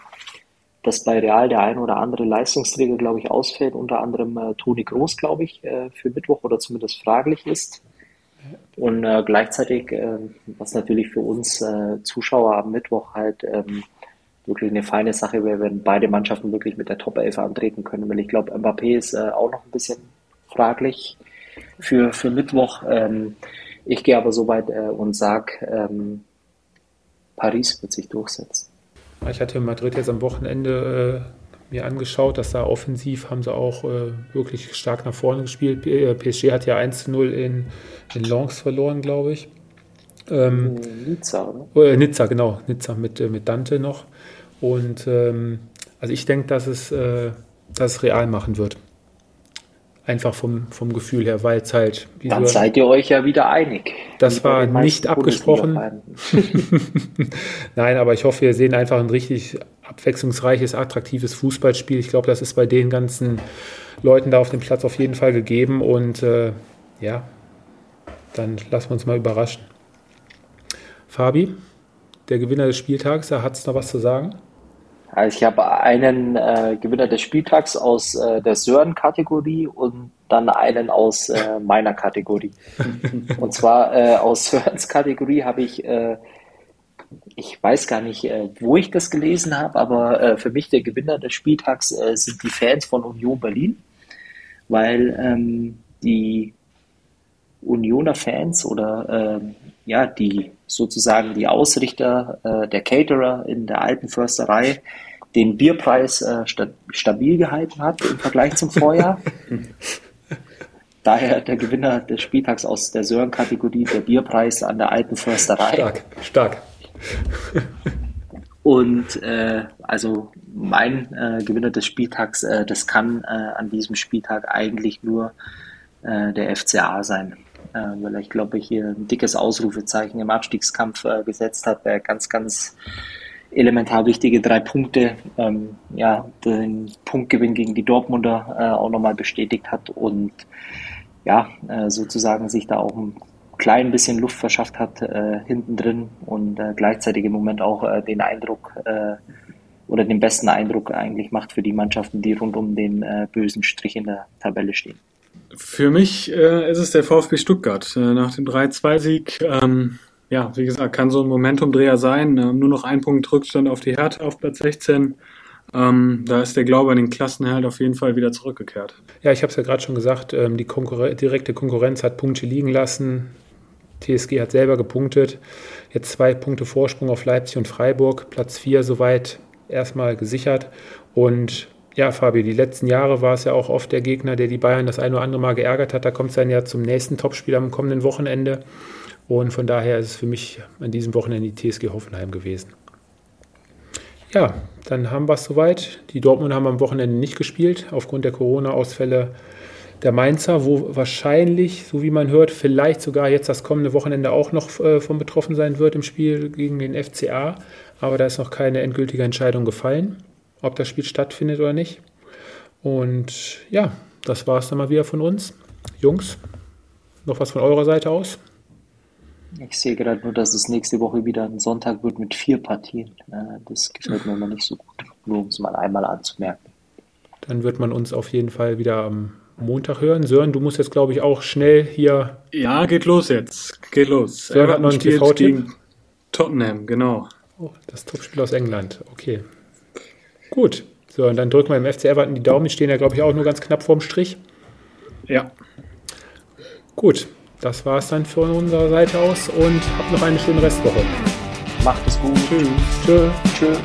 dass bei Real der ein oder andere Leistungsträger, glaube ich, ausfällt, unter anderem äh, Toni Groß, glaube ich, äh, für Mittwoch oder zumindest fraglich ist. Und äh, gleichzeitig, äh, was natürlich für uns äh, Zuschauer am Mittwoch halt ähm, wirklich eine feine Sache wäre, wenn beide Mannschaften wirklich mit der Top 11 antreten können, weil ich glaube, Mbappé ist auch noch ein bisschen fraglich für, für Mittwoch. Ähm, ich gehe aber so weit äh, und sage, ähm, Paris wird sich durchsetzen. Ich hatte Madrid jetzt am Wochenende äh, mir angeschaut, dass da offensiv haben sie auch äh, wirklich stark nach vorne gespielt. PSG äh, hat ja 1 zu 0 in, in Lens verloren, glaube ich. Ähm, Nizza, oder? Äh, Nizza, genau. Nizza mit, äh, mit Dante noch. Und ähm, also ich denke, dass es, dass es real machen wird. Einfach vom, vom Gefühl her, weil es halt. Dann seid ihr euch ja wieder einig. Das war nicht abgesprochen. (laughs) Nein, aber ich hoffe, wir sehen einfach ein richtig abwechslungsreiches, attraktives Fußballspiel. Ich glaube, das ist bei den ganzen Leuten da auf dem Platz auf jeden Fall gegeben. Und äh, ja, dann lassen wir uns mal überraschen. Fabi, der Gewinner des Spieltags, da hat es noch was zu sagen? Also ich habe einen äh, Gewinner des Spieltags aus äh, der Sören-Kategorie und dann einen aus äh, meiner Kategorie. (laughs) und zwar äh, aus Sörens Kategorie habe ich, äh, ich weiß gar nicht, äh, wo ich das gelesen habe, aber für mich der Gewinner des Spieltags sind die Fans von Union Berlin, weil ähm, die Unioner Fans oder ähm, ja, die sozusagen die Ausrichter, äh, der Caterer in der alten Försterei den Bierpreis äh, sta stabil gehalten hat im Vergleich zum Vorjahr. (laughs) Daher der Gewinner des Spieltags aus der Sören-Kategorie, der Bierpreis an der alten Försterei. Stark, stark. Und äh, also mein äh, Gewinner des Spieltags, äh, das kann äh, an diesem Spieltag eigentlich nur äh, der FCA sein weil ich glaube, hier ein dickes Ausrufezeichen im Abstiegskampf äh, gesetzt hat, der ganz, ganz elementar wichtige drei Punkte, ähm, ja, den Punktgewinn gegen die Dortmunder äh, auch nochmal bestätigt hat und ja, äh, sozusagen sich da auch ein klein bisschen Luft verschafft hat äh, hinten drin und äh, gleichzeitig im Moment auch äh, den Eindruck äh, oder den besten Eindruck eigentlich macht für die Mannschaften, die rund um den äh, bösen Strich in der Tabelle stehen. Für mich äh, ist es der VfB Stuttgart. Äh, nach dem 3-2-Sieg, ähm, ja, wie gesagt, kann so ein Momentumdreher sein. Äh, nur noch ein Punkt Rückstand auf die Härte auf Platz 16. Ähm, da ist der Glaube an den Klassenhalt auf jeden Fall wieder zurückgekehrt. Ja, ich habe es ja gerade schon gesagt, ähm, die Konkurren direkte Konkurrenz hat Punkte liegen lassen. TSG hat selber gepunktet. Jetzt zwei Punkte Vorsprung auf Leipzig und Freiburg. Platz 4 soweit erstmal gesichert. Und ja, Fabi, die letzten Jahre war es ja auch oft der Gegner, der die Bayern das ein oder andere Mal geärgert hat. Da kommt es dann ja zum nächsten Topspiel am kommenden Wochenende. Und von daher ist es für mich an diesem Wochenende die TSG Hoffenheim gewesen. Ja, dann haben wir es soweit. Die Dortmund haben am Wochenende nicht gespielt, aufgrund der Corona-Ausfälle der Mainzer, wo wahrscheinlich, so wie man hört, vielleicht sogar jetzt das kommende Wochenende auch noch äh, von betroffen sein wird im Spiel gegen den FCA. Aber da ist noch keine endgültige Entscheidung gefallen ob das Spiel stattfindet oder nicht. Und ja, das war es dann mal wieder von uns. Jungs, noch was von eurer Seite aus? Ich sehe gerade nur, dass es nächste Woche wieder ein Sonntag wird mit vier Partien. Das gefällt mir immer nicht so gut, nur um es mal einmal anzumerken. Dann wird man uns auf jeden Fall wieder am Montag hören. Sören, du musst jetzt, glaube ich, auch schnell hier. Ja, geht los jetzt. Geht los. Sören hat noch ein TV-Tipp. Tottenham, genau. Oh, das Topspiel aus England. Okay. Gut. So, und dann drücken wir im FC Everton die Daumen. Die stehen ja, glaube ich, auch nur ganz knapp vorm Strich. Ja. Gut, das war es dann von unserer Seite aus und habt noch eine schöne Restwoche. Macht es gut. Tschüss. Tschö. Tschö.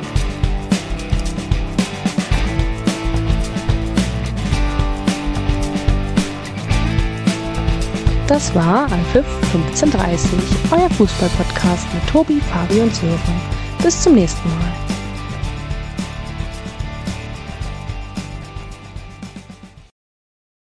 Das war Anpfiff 1530, euer Fußballpodcast mit Tobi, Fabi und Sören. Bis zum nächsten Mal.